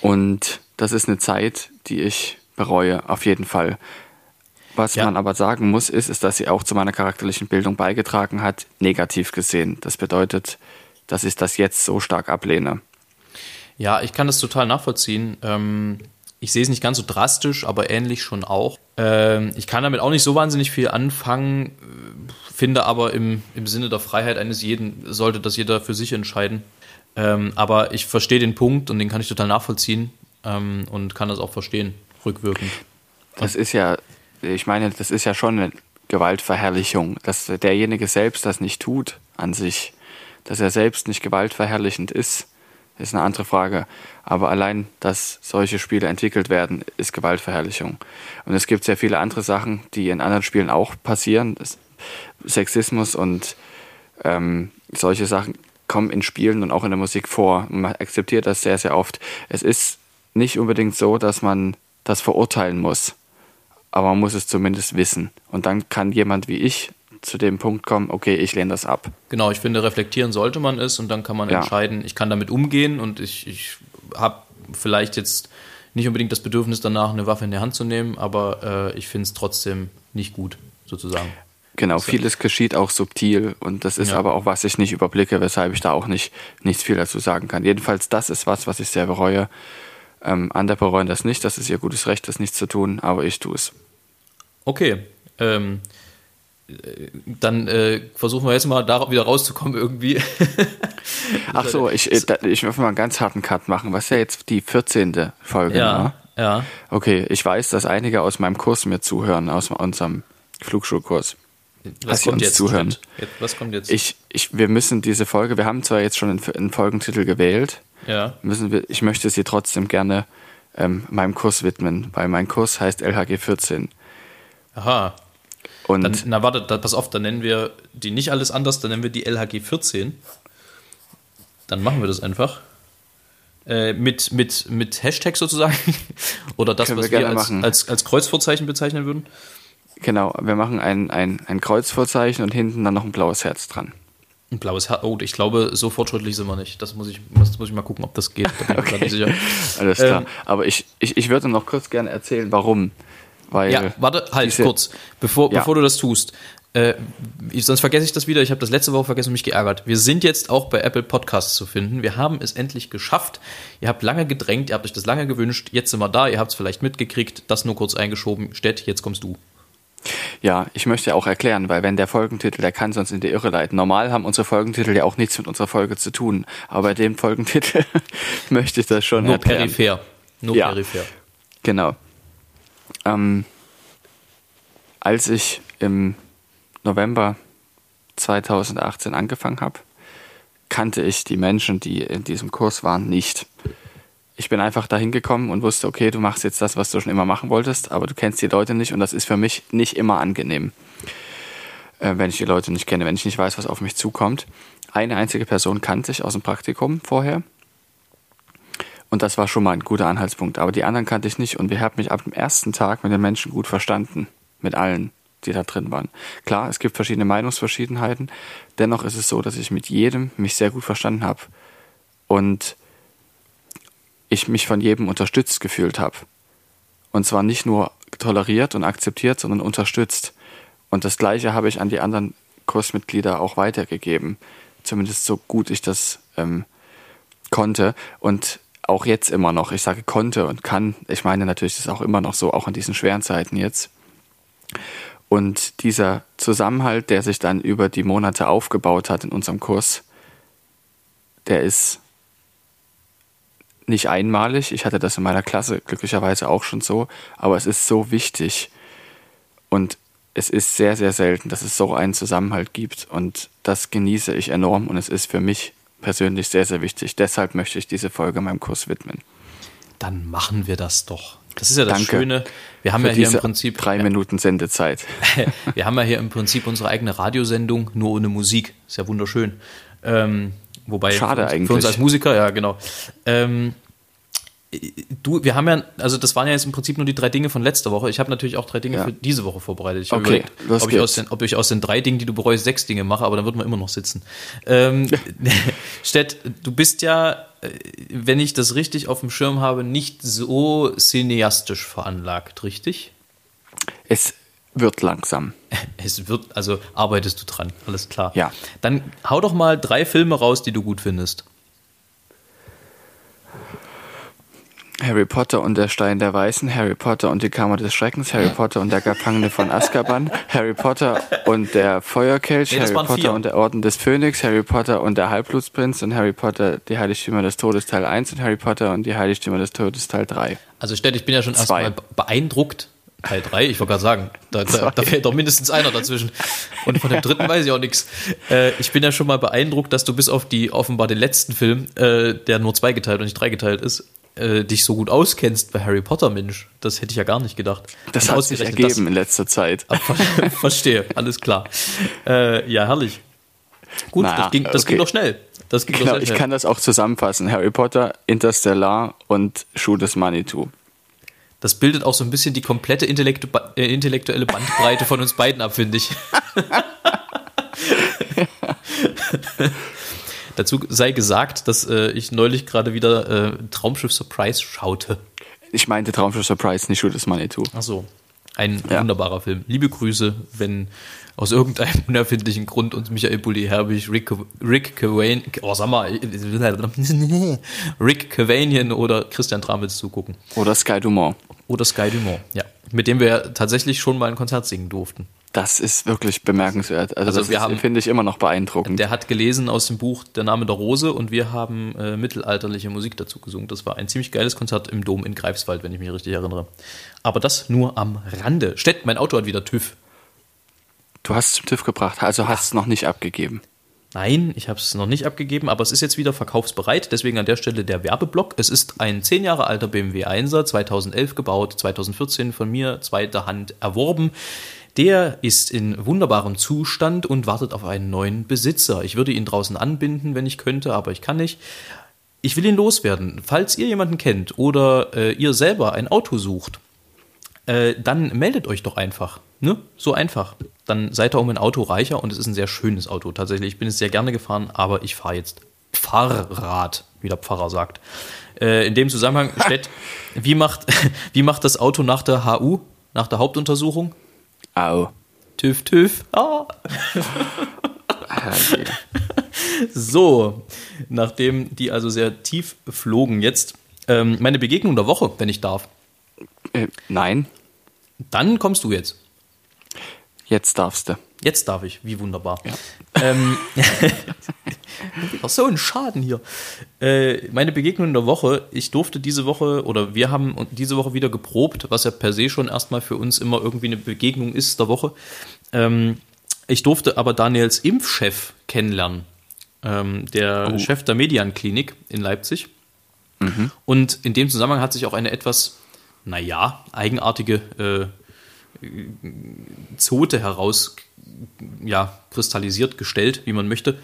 Und das ist eine Zeit, die ich bereue, auf jeden Fall. Was ja. man aber sagen muss, ist, ist, dass sie auch zu meiner charakterlichen Bildung beigetragen hat, negativ gesehen. Das bedeutet, dass ich das jetzt so stark ablehne. Ja, ich kann das total nachvollziehen. Ähm, ich sehe es nicht ganz so drastisch, aber ähnlich schon auch. Ähm, ich kann damit auch nicht so wahnsinnig viel anfangen, finde aber im, im Sinne der Freiheit eines jeden sollte das jeder für sich entscheiden. Ähm, aber ich verstehe den Punkt und den kann ich total nachvollziehen ähm, und kann das auch verstehen, rückwirkend. Das ist ja, ich meine, das ist ja schon eine Gewaltverherrlichung, dass derjenige selbst das nicht tut an sich, dass er selbst nicht gewaltverherrlichend ist ist eine andere Frage. Aber allein, dass solche Spiele entwickelt werden, ist Gewaltverherrlichung. Und es gibt sehr viele andere Sachen, die in anderen Spielen auch passieren. Sexismus und ähm, solche Sachen kommen in Spielen und auch in der Musik vor. Man akzeptiert das sehr, sehr oft. Es ist nicht unbedingt so, dass man das verurteilen muss. Aber man muss es zumindest wissen. Und dann kann jemand wie ich zu dem Punkt kommen, okay, ich lehne das ab. Genau, ich finde, reflektieren sollte man es und dann kann man ja. entscheiden, ich kann damit umgehen und ich, ich habe vielleicht jetzt nicht unbedingt das Bedürfnis danach, eine Waffe in die Hand zu nehmen, aber äh, ich finde es trotzdem nicht gut, sozusagen. Genau, so. vieles geschieht auch subtil und das ist ja. aber auch, was ich nicht überblicke, weshalb ich da auch nicht nichts viel dazu sagen kann. Jedenfalls, das ist was, was ich sehr bereue. Ähm, andere bereuen das nicht, das ist ihr gutes Recht, das nicht zu tun, aber ich tue es. Okay. Ähm, dann äh, versuchen wir jetzt mal da wieder rauszukommen irgendwie. Ach so, ich, äh, ich möchte mal einen ganz harten Cut machen. Was ist ja jetzt die 14. Folge? Ja, Ja. Okay, ich weiß, dass einige aus meinem Kurs mir zuhören, aus unserem Flugschulkurs. Was kommt uns jetzt? zuhören. Jetzt- Was kommt jetzt? Ich, ich, wir müssen diese Folge, wir haben zwar jetzt schon einen, einen Folgentitel gewählt, ja. müssen wir, ich möchte sie trotzdem gerne ähm, meinem Kurs widmen, weil mein Kurs heißt LHG 14. Aha. Und Dann, na warte, da, pass auf, dann nennen wir die nicht alles anders, dann nennen wir die LHG 14. Dann machen wir das einfach. Äh, mit, mit, mit Hashtag sozusagen. Oder das, Können wir was wir, gerne als, als, als Kreuzvorzeichen bezeichnen würden. genau, wir machen ein, ein, ein Kreuzvorzeichen und hinten dann noch ein blaues Herz dran. Ein blaues Herz. Oh, ich glaube, so fortschrittlich sind wir nicht. Das muss ich, das muss ich mal gucken, ob das geht. Da bin ich mir grad nicht sicher. Alles klar. Ähm, Aber ich, ich, ich würde noch kurz gerne erzählen, warum. Weil Ja, warte, halt kurz. Bevor, Ja. bevor du das tust. Äh, ich, sonst vergesse ich das wieder. Ich habe das letzte Woche vergessen und mich geärgert. Wir sind jetzt auch bei Apple Podcasts zu finden. Wir haben es endlich geschafft. Ihr habt lange gedrängt, ihr habt euch das lange gewünscht. Jetzt sind wir da. Ihr habt es vielleicht mitgekriegt. Das nur kurz eingeschoben. Stett, jetzt kommst du. Ja, ich möchte auch erklären, weil wenn der Folgentitel, der kann sonst in die Irre leiten. Normal haben unsere Folgentitel ja auch nichts mit unserer Folge zu tun. Aber bei dem Folgentitel möchte ich das schon Nur erklären. peripher. Nur Ja. peripher. Genau. Ähm, als ich im November 2018 angefangen habe, kannte ich die Menschen, die in diesem Kurs waren, nicht. Ich bin einfach dahin gekommen und wusste, okay, du machst jetzt das, was du schon immer machen wolltest, aber du kennst die Leute nicht und das ist für mich nicht immer angenehm, äh, wenn ich die Leute nicht kenne, wenn ich nicht weiß, was auf mich zukommt. Eine einzige Person kannte ich aus dem Praktikum vorher und das war schon mal ein guter Anhaltspunkt. Aber die anderen kannte ich nicht und wir haben mich ab dem ersten Tag mit den Menschen gut verstanden. Mit allen, die da drin waren. Klar, es gibt verschiedene Meinungsverschiedenheiten. Dennoch ist es so, dass ich mit jedem mich sehr gut verstanden habe. Und ich mich von jedem unterstützt gefühlt habe. Und zwar nicht nur toleriert und akzeptiert, sondern unterstützt. Und das Gleiche habe ich an die anderen Kursmitglieder auch weitergegeben. Zumindest so gut ich das ähm, konnte und auch jetzt immer noch. Ich sage konnte und kann. Ich meine natürlich, das ist auch immer noch so, auch in diesen schweren Zeiten jetzt. Und dieser Zusammenhalt, der sich dann über die Monate aufgebaut hat in unserem Kurs, der ist nicht einmalig. Ich hatte das in meiner Klasse glücklicherweise auch schon so, aber es ist so wichtig. Und es ist sehr, sehr selten, dass es so einen Zusammenhalt gibt. Und das genieße ich enorm und es ist für mich persönlich sehr, sehr wichtig. Deshalb möchte ich diese Folge meinem Kurs widmen. Dann machen wir das doch. Das ist ja das Danke Schöne. Wir haben ja hier im Prinzip drei Minuten Sendezeit. wir haben ja hier im Prinzip unsere eigene Radiosendung, nur ohne Musik. Ist ja wunderschön. Ähm, wobei Schade für uns, eigentlich. Für uns als Musiker, ja, genau. Ähm, du, wir haben ja, also das waren ja jetzt im Prinzip nur die drei Dinge von letzter Woche. Ich habe natürlich auch drei Dinge Ja. für diese Woche vorbereitet. Ich habe Okay, überlegt, ob ich, aus den, ob ich aus den drei Dingen, die du bereust, sechs Dinge mache, aber dann würden wir immer noch sitzen. Ähm, Stett, du bist ja, äh, wenn ich das richtig auf dem Schirm habe, nicht so cineastisch veranlagt, richtig? Es wird langsam. Es wird, also arbeitest du dran, alles klar. Ja. Dann hau doch mal drei Filme raus, die du gut findest. Harry Potter und der Stein der Weißen, Harry Potter und die Kammer des Schreckens, Harry Potter und der Gefangene von Azkaban, Harry Potter und der Feuerkelch, Nee, Harry Potter vier. und der Orden des Phönix, Harry Potter und der Halbblutsprinz und Harry Potter, die Heiligtümer des Todes Teil 1 und Harry Potter und die Heiligtümer des Todes Teil 3. Also Stett, ich bin ja schon Zwei. erstmal beeindruckt. Teil 3, ich wollte gerade sagen, da, da, da fehlt doch mindestens einer dazwischen. Und von dem dritten weiß ich auch nichts. Äh, ich bin ja schon mal beeindruckt, dass du bis auf die offenbar den letzten Film, äh, der nur zweigeteilt und nicht dreigeteilt ist, äh, dich so gut auskennst bei Harry Potter, Mensch. Das hätte ich ja gar nicht gedacht. Das Und hat sich ergeben in letzter Zeit. Das, Ver- verstehe, alles klar. Äh, ja, herrlich. Gut, Na, das, ging, das ging okay. doch schnell. Das ging Genau, doch sehr ich schnell. kann das auch zusammenfassen. Harry Potter, Interstellar und Schuh des Manitou. Das bildet auch so ein bisschen die komplette Intellektu äh, intellektuelle Bandbreite von uns beiden ab, finde ich. Dazu sei gesagt, dass äh, ich neulich gerade wieder äh, Traumschiff Surprise schaute. Ich meinte Traumschiff Surprise, nicht Schuh des Manitou. Ach so. Ein Ja. wunderbarer Film. Liebe Grüße, wenn aus irgendeinem unerfindlichen Grund uns Michael Bulli Herbig, Rick, Rick Cavanian, oh, sag mal, Rick Cavanian oder Christian Tramitz zugucken. Oder Sky Dumont. Oder Sky Dumont, ja. Mit dem wir tatsächlich schon mal ein Konzert singen durften. Das ist wirklich bemerkenswert. Also, Also das wir ist- haben- finde ich immer noch beeindruckend. Der hat gelesen aus dem Buch Der Name der Rose und wir haben äh, mittelalterliche Musik dazu gesungen. Das war ein ziemlich geiles Konzert im Dom in Greifswald, wenn ich mich richtig erinnere. Aber das nur am Rande. Stett, mein Auto hat wieder TÜV. Du hast es zum TÜV gebracht, also hast es noch nicht abgegeben. Nein, ich habe es noch nicht abgegeben, aber es ist jetzt wieder verkaufsbereit. Deswegen an der Stelle der Werbeblock. Es ist ein zehn Jahre alter BMW 1er, 2011 gebaut, 2014 von mir zweiter Hand erworben. Der ist in wunderbarem Zustand und wartet auf einen neuen Besitzer. Ich würde ihn draußen anbinden, wenn ich könnte, aber ich kann nicht. Ich will ihn loswerden. Falls ihr jemanden kennt oder äh, ihr selber ein Auto sucht, äh, dann meldet euch doch einfach. Ne? So einfach. Dann seid ihr um ein Auto reicher und es ist ein sehr schönes Auto. Tatsächlich, ich bin es sehr gerne gefahren, aber ich fahre jetzt Fahrrad, wie der Pfarrer sagt. Äh, in dem Zusammenhang, Stett, wie macht, wie macht das Auto nach der HU, nach der Hauptuntersuchung? Au. TÜV, TÜV. Ah. Herrje. So, nachdem die also sehr tief flogen jetzt, ähm, meine Begegnung der Woche, wenn ich darf. äh, nein, Dann kommst du jetzt. jetzt darfst du. Jetzt darf ich, wie wunderbar. Ähm, wieder so ein Schaden hier. Äh, meine Begegnung in der Woche, ich durfte diese Woche oder wir haben diese Woche wieder geprobt, was ja per se schon erstmal für uns immer irgendwie eine Begegnung ist der Woche. Ähm, ich durfte aber Daniels Impfchef kennenlernen, ähm, der Chef der Medianklinik in Leipzig. Und in dem Zusammenhang hat sich auch eine etwas, naja, eigenartige äh, Zote heraus ja, kristallisiert gestellt, wie man möchte.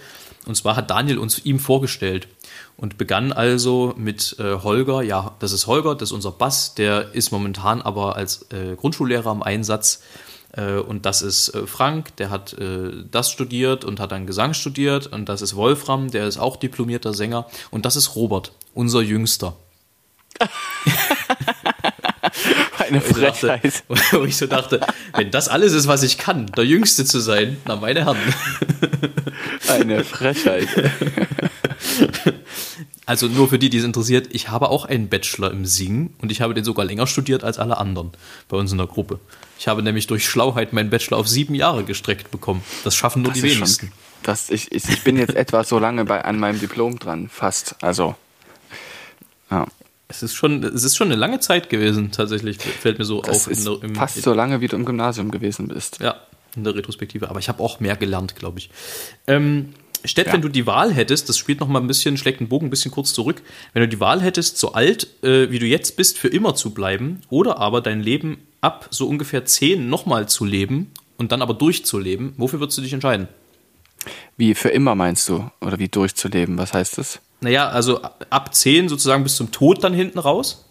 Und zwar hat Daniel uns ihm vorgestellt und begann also mit äh, Holger. Ja, das ist Holger, das ist unser Bass. Der ist momentan aber als äh, Grundschullehrer im Einsatz. Äh, und das ist äh, Frank, der hat äh, das studiert und hat dann Gesang studiert. Und das ist Wolfram, der ist auch diplomierter Sänger. Und das ist Robert, unser Jüngster. Eine Wo ich, dachte, Frechheit. wo ich so dachte, wenn das alles ist, was ich kann, der Jüngste zu sein, na meine Herren. Eine Frechheit. Also nur für die, die es interessiert, ich habe auch einen Bachelor im Singen und ich habe den sogar länger studiert als alle anderen bei uns in der Gruppe. Ich habe nämlich durch Schlauheit meinen Bachelor auf sieben Jahre gestreckt bekommen. Das schaffen nur Das die wenigsten. Schon, das, ich, ich, ich bin jetzt etwa so lange bei, an meinem Diplom dran, fast. Also, ja. Es ist schon, es ist schon eine lange Zeit gewesen, tatsächlich, fällt mir so Das auf. ist der- im- fast so lange, wie du im Gymnasium gewesen bist. Ja, in der Retrospektive. Aber ich habe auch mehr gelernt, glaube ich. Ähm, Stett, Ja. wenn du die Wahl hättest, das spielt noch mal ein bisschen, schlägt den Bogen ein bisschen kurz zurück, wenn du die Wahl hättest, so alt äh, wie du jetzt bist, für immer zu bleiben oder aber dein Leben ab so ungefähr zehn nochmal zu leben und dann aber durchzuleben, wofür würdest du dich entscheiden? Wie für immer meinst du? Oder wie durchzuleben? Was heißt das? Naja, also ab zehn sozusagen bis zum Tod dann hinten raus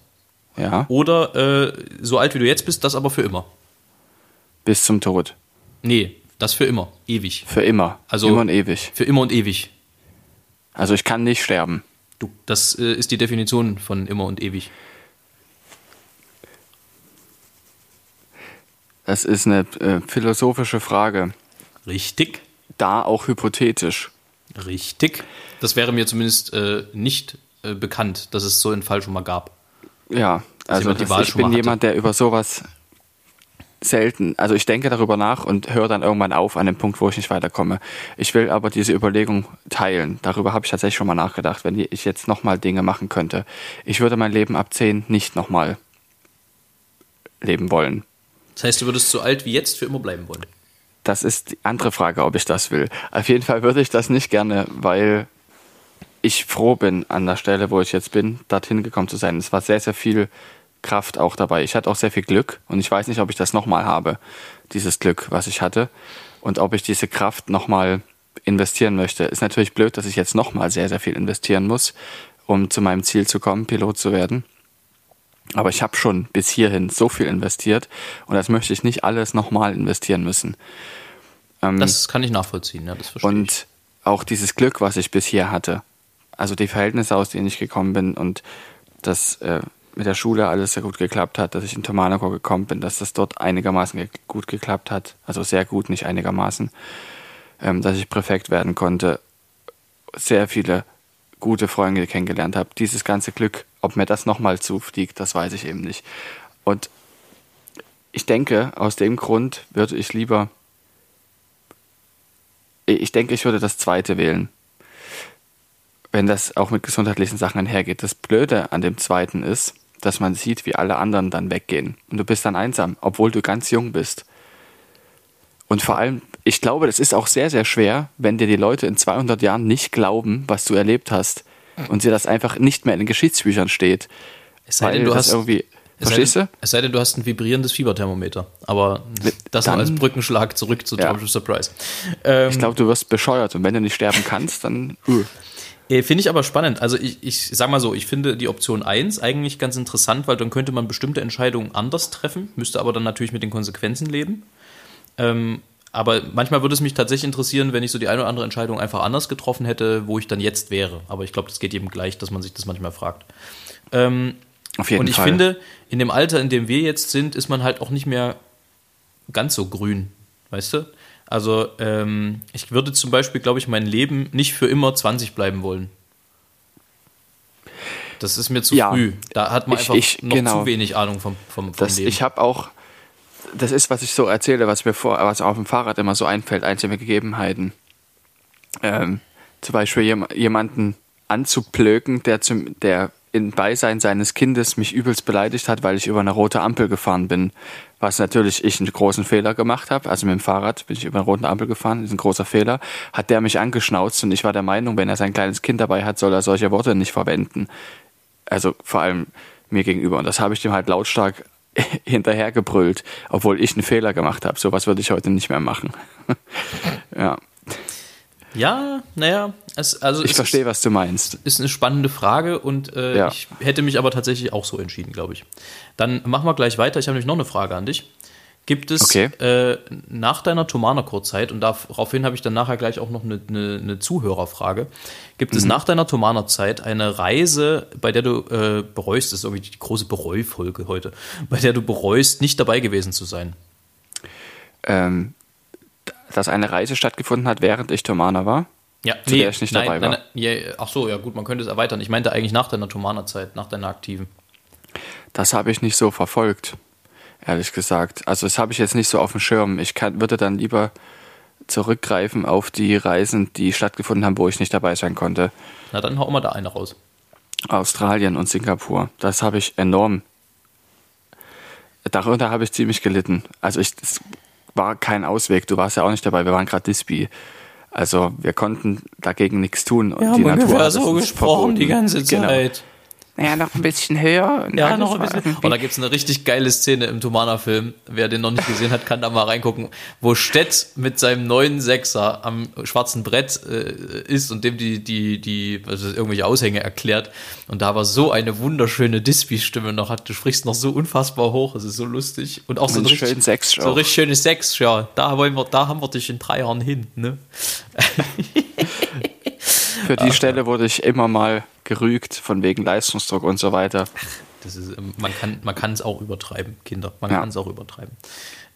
Ja, oder äh, so alt wie du jetzt bist, das aber für immer. bis zum Tod. Nee, das für immer, ewig. Für immer. Also- immer und ewig. Für immer und ewig. Also ich kann nicht sterben. Du, das äh, ist die Definition von immer und ewig. Das ist eine äh, philosophische Frage. Richtig. Da auch hypothetisch. Richtig. Das wäre mir zumindest äh, nicht äh, bekannt, dass es so einen Fall schon mal gab. Ja, also ich bin jemand, der über sowas selten, also ich denke darüber nach und höre dann irgendwann auf an dem Punkt, wo ich nicht weiterkomme. Ich will aber diese Überlegung teilen. Darüber habe ich tatsächlich schon mal nachgedacht, wenn ich jetzt nochmal Dinge machen könnte. Ich würde mein Leben ab 10 nicht nochmal leben wollen. Das heißt, du würdest so alt wie jetzt für immer bleiben wollen. Das ist die andere Frage, ob ich das will. Auf jeden Fall würde ich das nicht gerne, weil ich froh bin an der Stelle, wo ich jetzt bin, dorthin gekommen zu sein. Es war sehr, sehr viel Kraft auch dabei. Ich hatte auch sehr viel Glück und ich weiß nicht, ob ich das nochmal habe, dieses Glück, was ich hatte. Und ob ich diese Kraft nochmal investieren möchte. Ist natürlich blöd, dass ich jetzt nochmal sehr, sehr viel investieren muss, um zu meinem Ziel zu kommen, Pilot zu werden. Aber ich habe schon bis hierhin so viel investiert und das möchte ich nicht alles nochmal investieren müssen. Ähm, Das kann ich nachvollziehen, ja, das verstehe ich. und auch dieses Glück, was ich bisher hatte. Also die Verhältnisse, aus denen ich gekommen bin und dass äh, mit der Schule alles sehr gut geklappt hat, dass ich in Tomanaco gekommen bin, dass das dort einigermaßen ge gut geklappt hat. Also sehr gut, nicht einigermaßen. Ähm, dass ich Präfekt werden konnte. Sehr viele gute Freunde kennengelernt habe. Dieses ganze Glück, ob mir das nochmal zufliegt, das weiß ich eben nicht. Und ich denke, aus dem Grund würde ich lieber ich denke, ich würde das zweite wählen. Wenn das auch mit gesundheitlichen Sachen einhergeht. Das Blöde an dem zweiten ist, dass man sieht, wie alle anderen dann weggehen. Und du bist dann einsam, obwohl du ganz jung bist. Und vor allem, ich glaube, das ist auch sehr, sehr schwer, wenn dir die Leute in 200 Jahren nicht glauben, was du erlebt hast. Und sie das einfach nicht mehr in den Geschichtsbüchern steht. Es sei denn, du hast irgendwie. Verstehst du? Es sei denn, du hast ein vibrierendes Fieberthermometer. Aber das dann, als Brückenschlag zurück zu ja. Surprise. Ähm, ich glaube, du wirst bescheuert und wenn du nicht sterben kannst, dann. Uh. Finde ich aber spannend. Also ich, ich sag mal so, ich finde die Option 1 eigentlich ganz interessant, weil dann könnte man bestimmte Entscheidungen anders treffen, müsste aber dann natürlich mit den Konsequenzen leben. Ähm, aber manchmal würde es mich tatsächlich interessieren, wenn ich so die eine oder andere Entscheidung einfach anders getroffen hätte, wo ich dann jetzt wäre. Aber ich glaube, das geht jedem gleich, dass man sich das manchmal fragt. Ähm, Auf jeden und ich Fall. finde, in dem Alter, in dem wir jetzt sind, ist man halt auch nicht mehr ganz so grün, weißt du? Also ähm, ich würde zum Beispiel, glaube ich, mein Leben nicht für immer 20 bleiben wollen. Das ist mir zu ja, früh. Da hat man ich, einfach ich, noch genau. zu wenig Ahnung vom, vom, vom das, Leben. Ich habe auch, das ist, was ich so erzähle, was mir vor, was auf dem Fahrrad immer so einfällt, einzelne Gegebenheiten. Ähm, zum Beispiel jemanden anzuplöken, der, zum, der in Beisein seines Kindes mich übelst beleidigt hat, weil ich über eine rote Ampel gefahren bin. Was natürlich ich einen großen Fehler gemacht habe. Also mit dem Fahrrad bin ich über eine rote Ampel gefahren, ist ein großer Fehler. Hat der mich angeschnauzt und ich war der Meinung, wenn er sein kleines Kind dabei hat, soll er solche Worte nicht verwenden. Also vor allem mir gegenüber. Und das habe ich dem halt lautstark hinterhergebrüllt, obwohl ich einen Fehler gemacht habe. Sowas würde ich heute nicht mehr machen. ja. Ja, naja, es, also ich verstehe, was du meinst. Ist eine spannende Frage und äh, ja. ich hätte mich aber tatsächlich auch so entschieden, glaube ich. Dann machen wir gleich weiter. Ich habe nämlich noch eine Frage an dich. Gibt es okay. äh, nach deiner Tomana-Kurzzeit, und daraufhin habe ich dann nachher gleich auch noch eine, eine, eine Zuhörerfrage, gibt mhm. es nach deiner Tomana-Zeit eine Reise, bei der du äh, bereust, das ist irgendwie die große Bereufolge heute, bei der du bereust, nicht dabei gewesen zu sein? Ähm, dass eine Reise stattgefunden hat, während ich Tomana war? Ja, zu nee, der ich nicht nein, dabei war. Nein, ja, ach so, ja gut, man könnte es erweitern. Ich meinte eigentlich nach deiner Tomana-Zeit, nach deiner aktiven. Das habe ich nicht so verfolgt, ehrlich gesagt. Also das habe ich jetzt nicht so auf dem Schirm. Ich kann, würde dann lieber zurückgreifen auf die Reisen, die stattgefunden haben, wo ich nicht dabei sein konnte. Na, dann hau mal da eine raus. Australien und Singapur. Das habe ich enorm. Darunter habe ich ziemlich gelitten. Also ich, war kein Ausweg. Du warst ja auch nicht dabei. Wir waren gerade Dispi. Also wir konnten dagegen nichts tun. Wir haben ungefähr so gesprochen die ganze genau. Zeit. Genau. Ja, noch ein bisschen höher. ja, noch ein bisschen. Und da gibt es eine richtig geile Szene im Tomana-Film. Wer den noch nicht gesehen hat, kann da mal reingucken, wo Stett mit seinem neuen Sechser am schwarzen Brett äh, ist und dem die, die, die, also irgendwelche Aushänge erklärt. Und da war so eine wunderschöne Dispi-Stimme noch hat. Du sprichst noch so unfassbar hoch, es ist so lustig. Und auch so ein richtig, Sex so richtig schönes Sex, ja. Da wollen wir, da haben wir dich in drei Jahren hin, ne? Für die Ach, Stelle wurde ich immer mal gerügt, von wegen Leistungsdruck und so weiter. Das ist, ähm, man kann man kann es auch übertreiben, Kinder. Man ja. kann es auch übertreiben.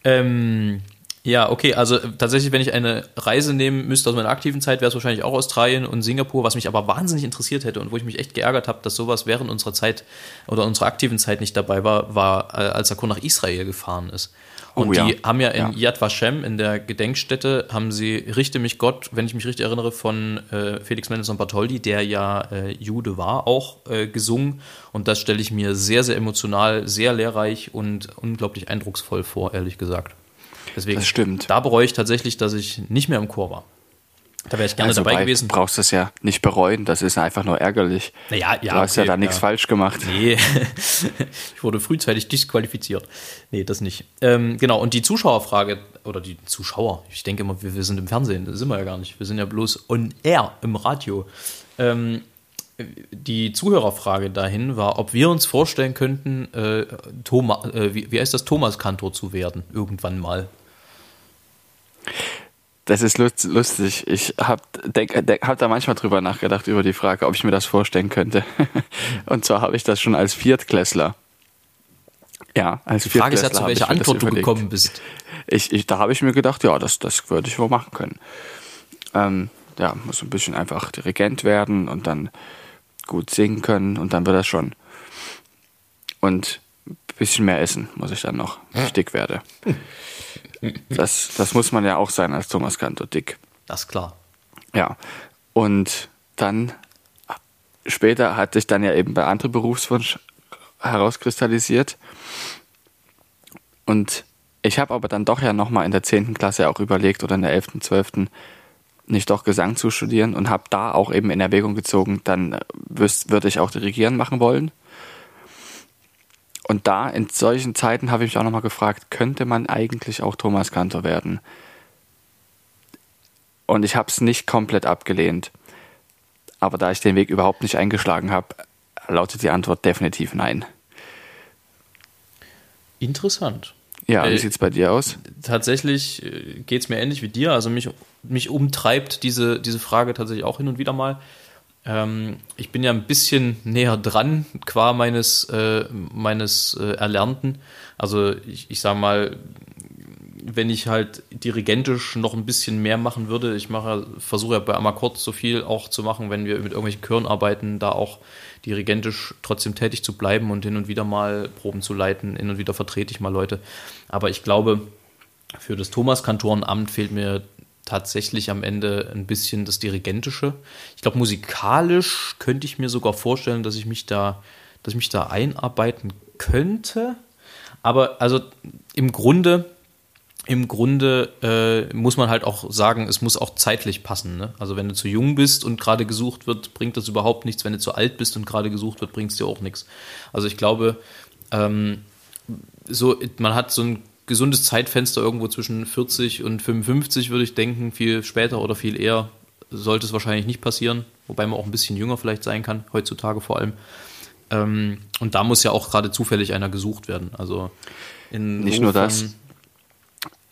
Ähm, ja, okay, also äh, tatsächlich, wenn ich eine Reise nehmen müsste aus meiner aktiven Zeit, wäre es wahrscheinlich auch Australien und Singapur, was mich aber wahnsinnig interessiert hätte und wo ich mich echt geärgert habe, dass sowas während unserer Zeit oder unserer aktiven Zeit nicht dabei war, war, äh, als Sakun nach Israel gefahren ist. Und oh, ja. die haben ja in ja. Yad Vashem, in der Gedenkstätte, haben sie Richte mich Gott, wenn ich mich richtig erinnere, von äh, Felix Mendelssohn Bartholdy, der ja äh, Jude war, auch äh, gesungen. Und das stelle ich mir sehr, sehr emotional, sehr lehrreich und unglaublich eindrucksvoll vor, ehrlich gesagt. Deswegen, das stimmt. Da bereue ich tatsächlich, dass ich nicht mehr im Chor war. Da wäre ich gerne also dabei gewesen. Du brauchst das ja nicht bereuen, das ist einfach nur ärgerlich. Naja, ja. Du hast okay, ja da nichts falsch gemacht. Nee, ich wurde frühzeitig disqualifiziert. Nee, das nicht. Ähm, genau, und die Zuschauerfrage, oder die Zuschauer, ich denke immer, wir, wir, sind im Fernsehen, das sind wir ja gar nicht. Wir sind ja bloß on air im Radio. Ähm, die Zuhörerfrage dahin war, ob wir uns vorstellen könnten, äh, Thomas, äh, wie, wie heißt das, Thomas Kantor zu werden, irgendwann mal. Das ist lustig. Ich habe hab da manchmal drüber nachgedacht, über die Frage, ob ich mir das vorstellen könnte. Und zwar habe ich das schon als Viertklässler. Ja, als Die Frage ist ja, zu welcher Antwort du gekommen bist. Ich, ich, da habe ich mir gedacht, ja, das, das würde ich wohl machen können. Ähm, ja, muss ein bisschen einfach Dirigent werden und dann gut singen können und dann wird das schon. Und ein bisschen mehr essen muss ich dann noch, wenn ich dick werde. Das, das muss man ja auch sein als Thomas Kantor, dick. Das ist klar. Ja. Und dann später hat sich dann ja eben bei anderen Berufswunsch herauskristallisiert. Und ich habe aber dann doch ja nochmal in der 10. Klasse auch überlegt oder in der 11., 12. nicht doch Gesang zu studieren und habe da auch eben in Erwägung gezogen, dann würde ich auch dirigieren machen wollen. Und da in solchen Zeiten habe ich mich auch nochmal gefragt, könnte man eigentlich auch Thomas Kantor werden? Und ich habe es nicht komplett abgelehnt. Aber da ich den Weg überhaupt nicht eingeschlagen habe, lautet die Antwort definitiv nein. Interessant. Ja, wie äh, sieht es bei dir aus? Tatsächlich äh, geht es mir ähnlich wie dir. Also mich, mich umtreibt diese, diese Frage tatsächlich auch hin und wieder mal. Ähm, ich bin ja ein bisschen näher dran, qua meines, äh, meines äh, Erlernten. Also ich, ich sage mal, wenn ich halt dirigentisch noch ein bisschen mehr machen würde, ich mache, versuche ja bei Amakord so viel auch zu machen, wenn wir mit irgendwelchen Chören arbeiten, da auch dirigentisch trotzdem tätig zu bleiben und hin und wieder mal Proben zu leiten, hin und wieder vertrete ich mal Leute. Aber ich glaube, für das Thomas-Kantorenamt fehlt mir tatsächlich am Ende ein bisschen das Dirigentische. Ich glaube, musikalisch könnte ich mir sogar vorstellen, dass ich mich da, dass ich mich da einarbeiten könnte. Aber also im Grunde im Grunde äh, muss man halt auch sagen, es muss auch zeitlich passen. Ne? Also wenn du zu jung bist und gerade gesucht wird, bringt das überhaupt nichts. Wenn du zu alt bist und gerade gesucht wird, bringt es dir auch nichts. Also ich glaube, ähm, so, man hat so ein gesundes Zeitfenster irgendwo zwischen 40 und 55, würde ich denken. Viel später oder viel eher sollte es wahrscheinlich nicht passieren. Wobei man auch ein bisschen jünger vielleicht sein kann, heutzutage vor allem. Ähm, und da muss ja auch gerade zufällig einer gesucht werden. Also nicht nur das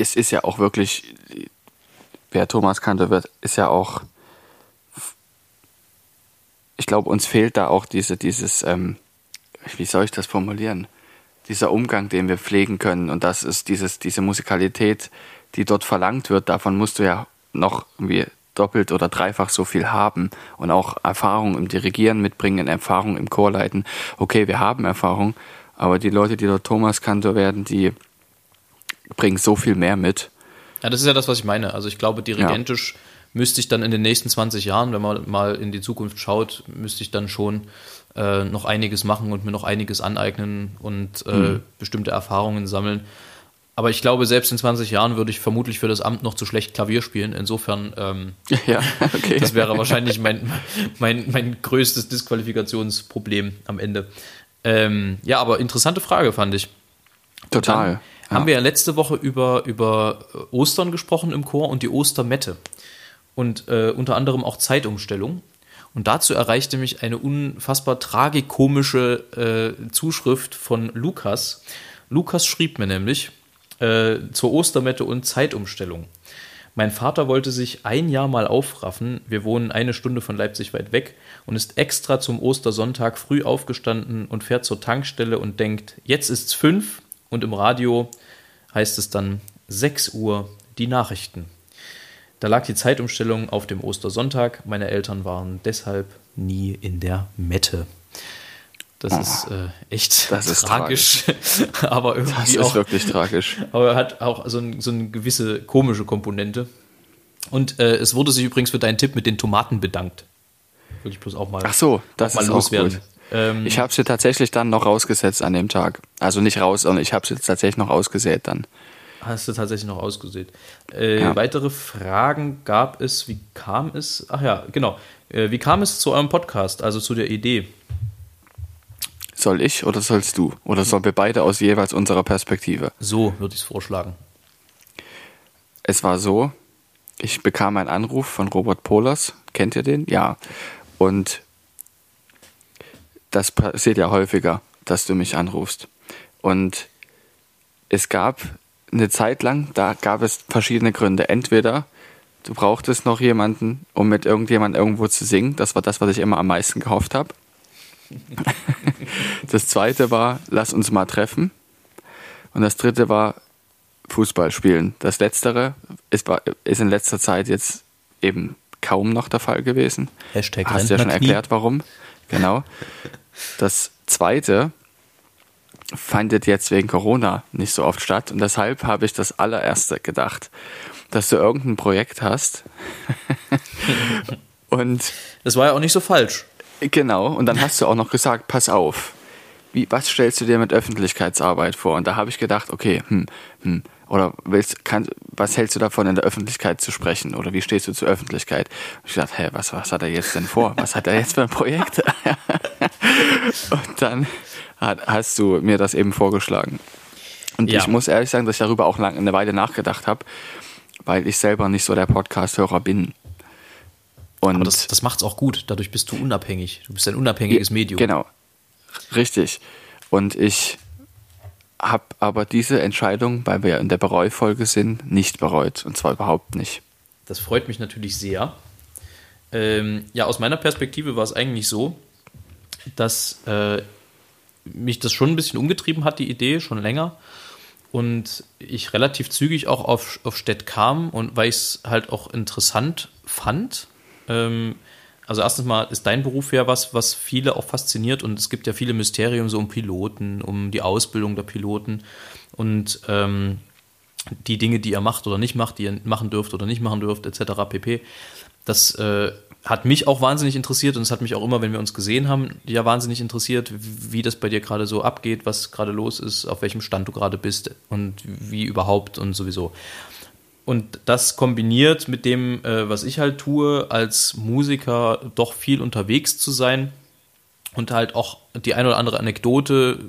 es ist ja auch wirklich, wer Thomas Kantor wird, ist ja auch, ich glaube, uns fehlt da auch diese, dieses, ähm, wie soll ich das formulieren? Dieser Umgang, den wir pflegen können und das ist dieses, diese Musikalität, die dort verlangt wird, davon musst du ja noch irgendwie doppelt oder dreifach so viel haben und auch Erfahrung im Dirigieren mitbringen, Erfahrung im Chorleiten. Okay, wir haben Erfahrung, aber die Leute, die dort Thomas Kantor werden, die bringen so viel mehr mit. Ja, das ist ja das, was ich meine. Also ich glaube, dirigentisch ja. Müsste ich dann in den nächsten 20 Jahren, wenn man mal in die Zukunft schaut, müsste ich dann schon äh, noch einiges machen und mir noch einiges aneignen und äh, mhm. bestimmte Erfahrungen sammeln. Aber ich glaube, selbst in 20 Jahren würde ich vermutlich für das Amt noch zu schlecht Klavier spielen. Insofern, ähm, ja, okay. das wäre wahrscheinlich mein, mein, mein größtes Disqualifikationsproblem am Ende. Ähm, ja, aber interessante Frage fand ich. Total. Ja. haben wir ja letzte Woche über, über Ostern gesprochen im Chor und die Ostermette. Und äh, unter anderem auch Zeitumstellung. Und dazu erreichte mich eine unfassbar tragikomische äh, Zuschrift von Lukas. Lukas schrieb mir nämlich äh, zur Ostermette und Zeitumstellung. Mein Vater wollte sich ein Jahr mal aufraffen. Wir wohnen eine Stunde von Leipzig weit weg und ist extra zum Ostersonntag früh aufgestanden und fährt zur Tankstelle und denkt, jetzt ist's fünf und im Radio heißt es dann 6 Uhr die Nachrichten. Da lag die Zeitumstellung auf dem Ostersonntag. Meine Eltern waren deshalb nie in der Mette. Das oh, ist äh, echt das ist tragisch. tragisch. aber irgendwie das ist auch, wirklich tragisch. Aber hat auch so, ein, so eine gewisse komische Komponente. Und äh, es wurde sich übrigens für deinen Tipp mit den Tomaten bedankt. Würde ich bloß auch mal, Ach so, das mal ist loswerden. Auch gut. Ähm, ich habe sie tatsächlich dann noch rausgesetzt an dem Tag. Also nicht raus, sondern ich habe sie tatsächlich noch ausgesät dann. Hast du tatsächlich noch ausgesät. Äh, ja. Weitere Fragen gab es, wie kam es? Ach ja, genau. Äh, wie kam es zu eurem Podcast, also zu der Idee? Soll ich oder sollst du? Oder sollen wir beide aus jeweils unserer Perspektive? So würde ich es vorschlagen. Es war so, ich bekam einen Anruf von Robert Pohlers. Kennt ihr den? Ja. Und das passiert ja häufiger, dass du mich anrufst. Und es gab eine Zeit lang, da gab es verschiedene Gründe. Entweder du brauchtest noch jemanden, um mit irgendjemandem irgendwo zu singen. Das war das, was ich immer am meisten gehofft habe. das zweite war, lass uns mal treffen. Und das dritte war, Fußball spielen. Das letztere ist, ist in letzter Zeit jetzt eben kaum noch der Fall gewesen. Hashtag Hast du ja schon erklärt, warum. Genau. Das zweite findet jetzt wegen Corona nicht so oft statt und deshalb habe ich das allererste gedacht. dass du irgendein Projekt hast. und das war ja auch nicht so falsch. Genau, und dann hast du auch noch gesagt, pass auf, wie, was stellst du dir mit Öffentlichkeitsarbeit vor? Und da habe ich gedacht, okay, hm, hm, oder willst, kann, was hältst du davon, in der Öffentlichkeit zu sprechen? Oder wie stehst du zur Öffentlichkeit? Und ich dachte, hä, was, was hat er jetzt denn vor? Was hat er jetzt für ein Projekt? und dann hast du mir das eben vorgeschlagen. Und ja. ich muss ehrlich sagen, dass ich darüber auch lang, eine Weile nachgedacht habe, weil ich selber nicht so der Podcast-Hörer bin. Und Aber das, das macht es auch gut. Dadurch bist du unabhängig. Du bist ein unabhängiges Medium. Genau. Richtig. Und ich habe aber diese Entscheidung, weil wir in der Bereufolge sind, nicht bereut. Und zwar überhaupt nicht. Das freut mich natürlich sehr. Ähm, ja, aus meiner Perspektive war es eigentlich so, dass äh, mich das schon ein bisschen umgetrieben hat, die Idee, schon länger. Und ich relativ zügig auch auf, auf Stett kam und weil ich es halt auch interessant fand. Ähm, also erstens mal ist dein Beruf ja was, was viele auch fasziniert und es gibt ja viele Mysterien so um Piloten, um die Ausbildung der Piloten und ähm, die Dinge, die ihr macht oder nicht macht, die ihr machen dürft oder nicht machen dürft, etc. pp. Das äh, hat mich auch wahnsinnig interessiert und es hat mich auch immer, wenn wir uns gesehen haben, ja wahnsinnig interessiert, wie das bei dir gerade so abgeht, was gerade los ist, auf welchem Stand du gerade bist und wie überhaupt und sowieso. Und das kombiniert mit dem, äh, was ich halt tue, als Musiker doch viel unterwegs zu sein und halt auch die ein oder andere Anekdote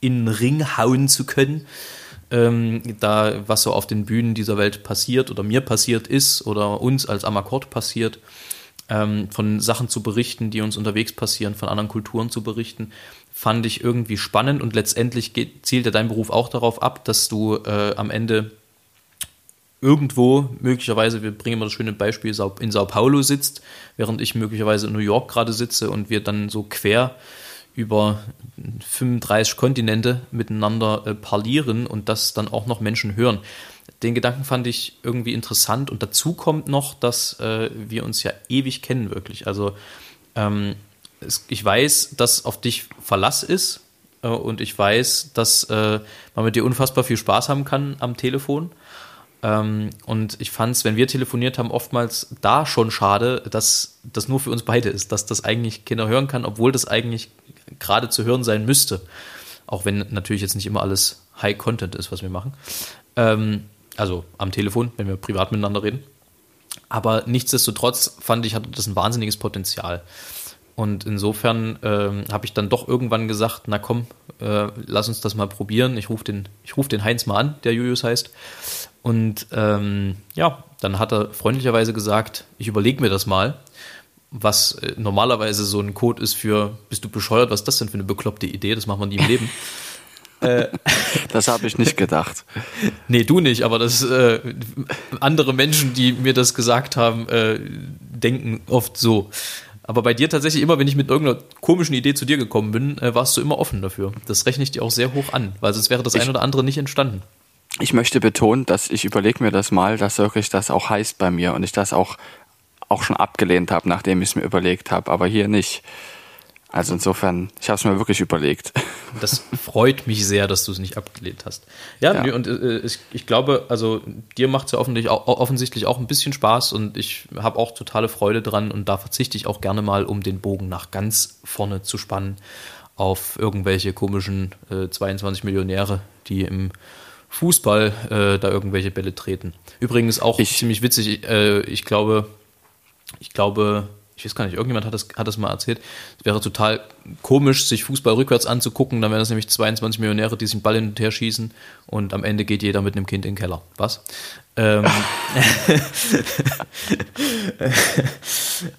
in den Ring hauen zu können, ähm, da was so auf den Bühnen dieser Welt passiert oder mir passiert ist oder uns als Amakord passiert, ähm, von Sachen zu berichten, die uns unterwegs passieren, von anderen Kulturen zu berichten, fand ich irgendwie spannend. Und letztendlich geht, zielt ja dein Beruf auch darauf ab, dass du äh, am Ende irgendwo, möglicherweise, wir bringen immer das schöne Beispiel, in Sao Paulo sitzt, während ich möglicherweise in New York gerade sitze und wir dann so quer über 35 Kontinente miteinander äh, parlieren und das dann auch noch Menschen hören. Den Gedanken fand ich irgendwie interessant und dazu kommt noch, dass äh, wir uns ja ewig kennen, wirklich. Also ähm, es, ich weiß, dass auf dich Verlass ist äh, und ich weiß, dass äh, man mit dir unfassbar viel Spaß haben kann am Telefon. Ähm, und ich fand es, wenn wir telefoniert haben, oftmals da schon schade, dass das nur für uns beide ist, dass das eigentlich Kinder hören kann, obwohl das eigentlich gerade zu hören sein müsste. Auch wenn natürlich jetzt nicht immer alles High Content ist, was wir machen. Ähm, also am Telefon, wenn wir privat miteinander reden. Aber nichtsdestotrotz fand ich, hatte das ein wahnsinniges Potenzial. Und insofern ähm, habe ich dann doch irgendwann gesagt, na komm, äh, lass uns das mal probieren. Ich rufe den, ruf den Heinz mal an, der Julius heißt. Und ähm, ja, dann hat er freundlicherweise gesagt, ich überlege mir das mal, was äh, normalerweise so ein Code ist für, bist du bescheuert, was ist das denn für eine bekloppte Idee, das macht man nie im Leben. Äh, das habe ich nicht gedacht. nee, du nicht, aber das äh, andere Menschen, die mir das gesagt haben, äh, denken oft so. Aber bei dir tatsächlich immer, wenn ich mit irgendeiner komischen Idee zu dir gekommen bin, äh, warst du immer offen dafür. Das rechne ich dir auch sehr hoch an, weil sonst wäre das ich, ein oder andere nicht entstanden ich möchte betonen, dass ich überlege mir das mal, dass wirklich das auch heißt bei mir und ich das auch, auch schon abgelehnt habe, nachdem ich es mir überlegt habe, aber hier nicht. Also insofern, ich habe es mir wirklich überlegt. Das freut mich sehr, dass du es nicht abgelehnt hast. Ja, ja. und äh, ich, ich, glaube, also dir macht es ja offensichtlich auch, offensichtlich auch ein bisschen Spaß und ich habe auch totale Freude dran und da verzichte ich auch gerne mal, um den Bogen nach ganz vorne zu spannen, auf irgendwelche komischen äh, 22 Millionäre, die im Fußball äh, da irgendwelche Bälle treten. Übrigens auch ich, ziemlich witzig, äh, ich glaube, ich glaube, ich weiß gar nicht, irgendjemand hat das, hat das mal erzählt. Es wäre total komisch, sich Fußball rückwärts anzugucken. Dann wären das nämlich 22 Millionäre, die sich den Ball hin und her schießen und am Ende geht jeder mit einem Kind in den Keller. Was? Ähm,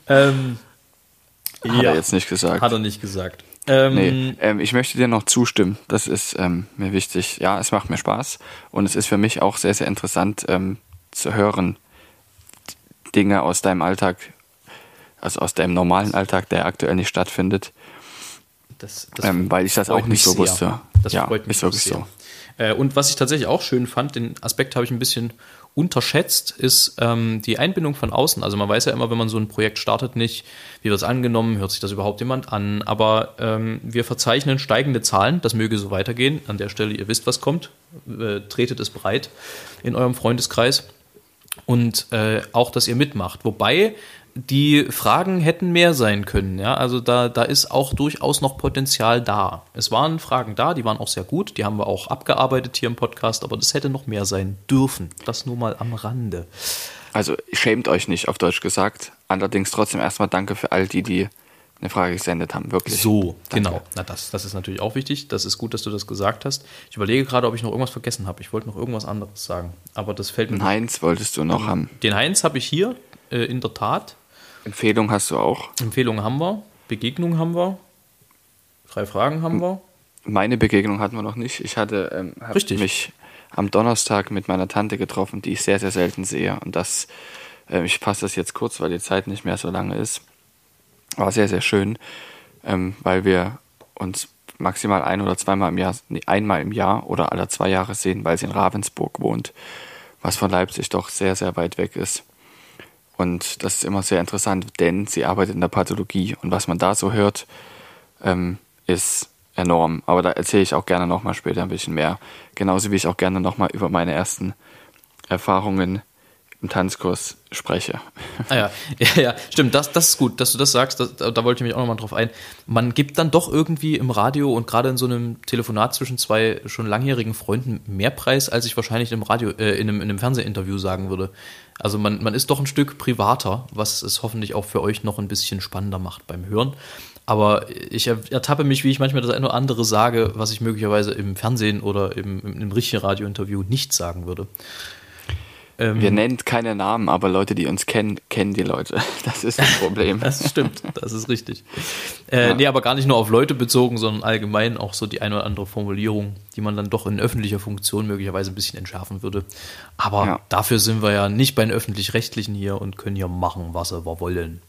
ähm, hat ja, er jetzt nicht gesagt. Hat er nicht gesagt. Ähm, nee, ähm, ich möchte dir noch zustimmen. Das ist ähm, mir wichtig. Ja, es macht mir Spaß und es ist für mich auch sehr, sehr interessant ähm, zu hören, Dinge aus deinem Alltag, also aus deinem normalen Alltag, der aktuell nicht stattfindet. Das, das ähm, weil ich das auch nicht so sehr. wusste. Das ja, freut mich ist wirklich sehr. so. Äh, und was ich tatsächlich auch schön fand, den Aspekt habe ich ein bisschen unterschätzt, ist ähm, die Einbindung von außen. Also man weiß ja immer, wenn man so ein Projekt startet, nicht, wie wird es angenommen, hört sich das überhaupt jemand an. Aber ähm, wir verzeichnen steigende Zahlen, das möge so weitergehen. An der Stelle, ihr wisst, was kommt, äh, tretet es breit in eurem Freundeskreis. Und äh, auch, dass ihr mitmacht. Wobei die Fragen hätten mehr sein können. Ja, also da, da ist auch durchaus noch Potenzial da. Es waren Fragen da, die waren auch sehr gut, die haben wir auch abgearbeitet hier im Podcast, aber das hätte noch mehr sein dürfen. Das nur mal am Rande. Also schämt euch nicht, auf Deutsch gesagt. Allerdings trotzdem erstmal danke für all die, die eine Frage gesendet haben, wirklich. So, danke. genau. Na, das, das ist natürlich auch wichtig. Das ist gut, dass du das gesagt hast. Ich überlege gerade, ob ich noch irgendwas vergessen habe. Ich wollte noch irgendwas anderes sagen, aber das fällt mir. Den Heinz wolltest du noch haben. Den Heinz habe ich hier, äh, in der Tat. Empfehlung hast du auch. Empfehlungen haben wir, Begegnungen haben wir, drei Fragen haben wir. Meine Begegnung hatten wir noch nicht. Ich hatte ähm, mich am Donnerstag mit meiner Tante getroffen, die ich sehr, sehr selten sehe. Und das, äh, ich fasse das jetzt kurz, weil die Zeit nicht mehr so lange ist. War sehr, sehr schön, ähm, weil wir uns maximal ein oder zweimal im Jahr, nee, einmal im Jahr oder alle zwei Jahre sehen, weil sie in Ravensburg wohnt, was von Leipzig doch sehr, sehr weit weg ist. Und das ist immer sehr interessant, denn sie arbeitet in der Pathologie und was man da so hört, ähm, ist enorm. Aber da erzähle ich auch gerne nochmal später ein bisschen mehr. Genauso wie ich auch gerne nochmal über meine ersten Erfahrungen im Tanzkurs spreche. Ah ja, ja, ja stimmt, das, das ist gut, dass du das sagst, das, da wollte ich mich auch nochmal drauf ein. Man gibt dann doch irgendwie im Radio und gerade in so einem Telefonat zwischen zwei schon langjährigen Freunden mehr Preis, als ich wahrscheinlich im Radio, äh, in, einem, in einem Fernsehinterview sagen würde. Also man, man ist doch ein Stück privater, was es hoffentlich auch für euch noch ein bisschen spannender macht beim Hören. Aber ich ertappe mich, wie ich manchmal das eine oder andere sage, was ich möglicherweise im Fernsehen oder im, im, im richtigen Radiointerview nicht sagen würde. Ähm, Wir nennen keine Namen, aber Leute, die uns kennen, kennen die Leute. Das ist das Problem. das stimmt, das ist richtig. Äh, ja. Nee, aber gar nicht nur auf Leute bezogen, sondern allgemein auch so die eine oder andere Formulierung, die man dann doch in öffentlicher Funktion möglicherweise ein bisschen entschärfen würde. Aber ja. dafür sind wir ja nicht bei den Öffentlich-Rechtlichen hier und können hier machen, was wir wollen.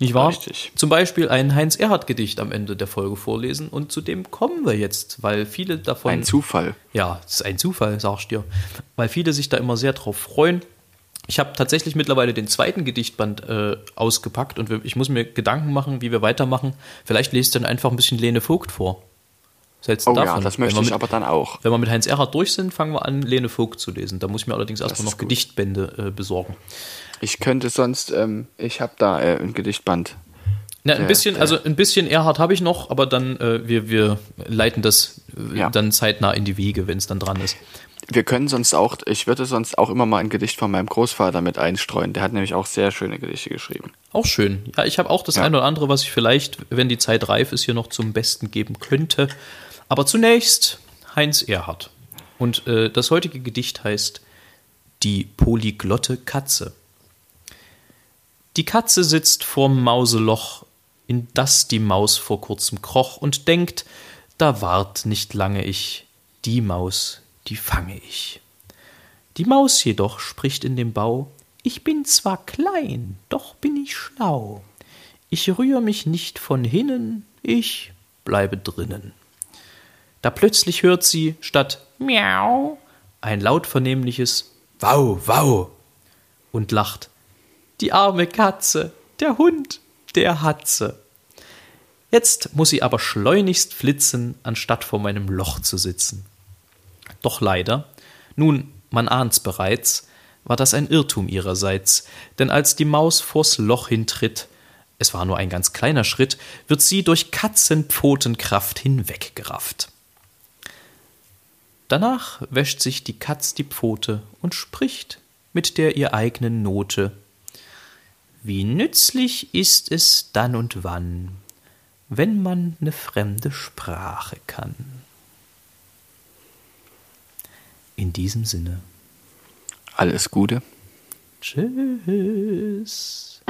Nicht wahr? Richtig. Zum Beispiel ein Heinz-Erhardt-Gedicht am Ende der Folge vorlesen und zu dem kommen wir jetzt, weil viele davon. Ein Zufall. Ja, es ist ein Zufall, sagst du dir. Weil viele sich da immer sehr drauf freuen. Ich habe tatsächlich mittlerweile den zweiten Gedichtband äh, ausgepackt und ich muss mir Gedanken machen, wie wir weitermachen. Vielleicht lest dann einfach ein bisschen Lene Vogt vor. oh davon? ja, das möchte ich mit, aber dann auch. Wenn wir mit Heinz Erhardt durch sind, fangen wir an, Lene Vogt zu lesen. Da muss ich mir allerdings erstmal noch gut. Gedichtbände äh, besorgen. Ich könnte sonst, ähm, ich habe da äh, ein Gedichtband. Ja, ein bisschen, also ein bisschen Erhard habe ich noch, aber dann äh, wir, wir leiten das äh, ja. dann zeitnah in die Wege, wenn es dann dran ist. Wir können sonst auch, ich würde sonst auch immer mal ein Gedicht von meinem Großvater mit einstreuen. Der hat nämlich auch sehr schöne Gedichte geschrieben. Auch schön. Ja, ich habe auch das ja. eine oder andere, was ich vielleicht, wenn die Zeit reif ist, hier noch zum Besten geben könnte. Aber zunächst Heinz Erhard. Und äh, das heutige Gedicht heißt Die polyglotte Katze. Die Katze sitzt vorm Mauseloch, in das die Maus vor kurzem kroch, und denkt, da wart nicht lange ich, die Maus, die fange ich. Die Maus jedoch spricht in dem Bau, ich bin zwar klein, doch bin ich schlau. Ich rühr mich nicht von hinnen, ich bleibe drinnen. Da plötzlich hört sie statt Miau ein laut vernehmliches Wau, Wau und lacht. Die arme Katze, der Hund, der Hatze. Jetzt muss sie aber schleunigst flitzen, anstatt vor meinem Loch zu sitzen. Doch leider, nun, man ahnt's bereits, war das ein Irrtum ihrerseits, denn als die Maus vors Loch hintritt, es war nur ein ganz kleiner Schritt, wird sie durch Katzenpfotenkraft hinweggerafft. Danach wäscht sich die Katz die Pfote und spricht mit der ihr eigenen Note wie nützlich ist es dann und wann, wenn man ne fremde Sprache kann. In diesem Sinne. Alles Gute. Tschüss.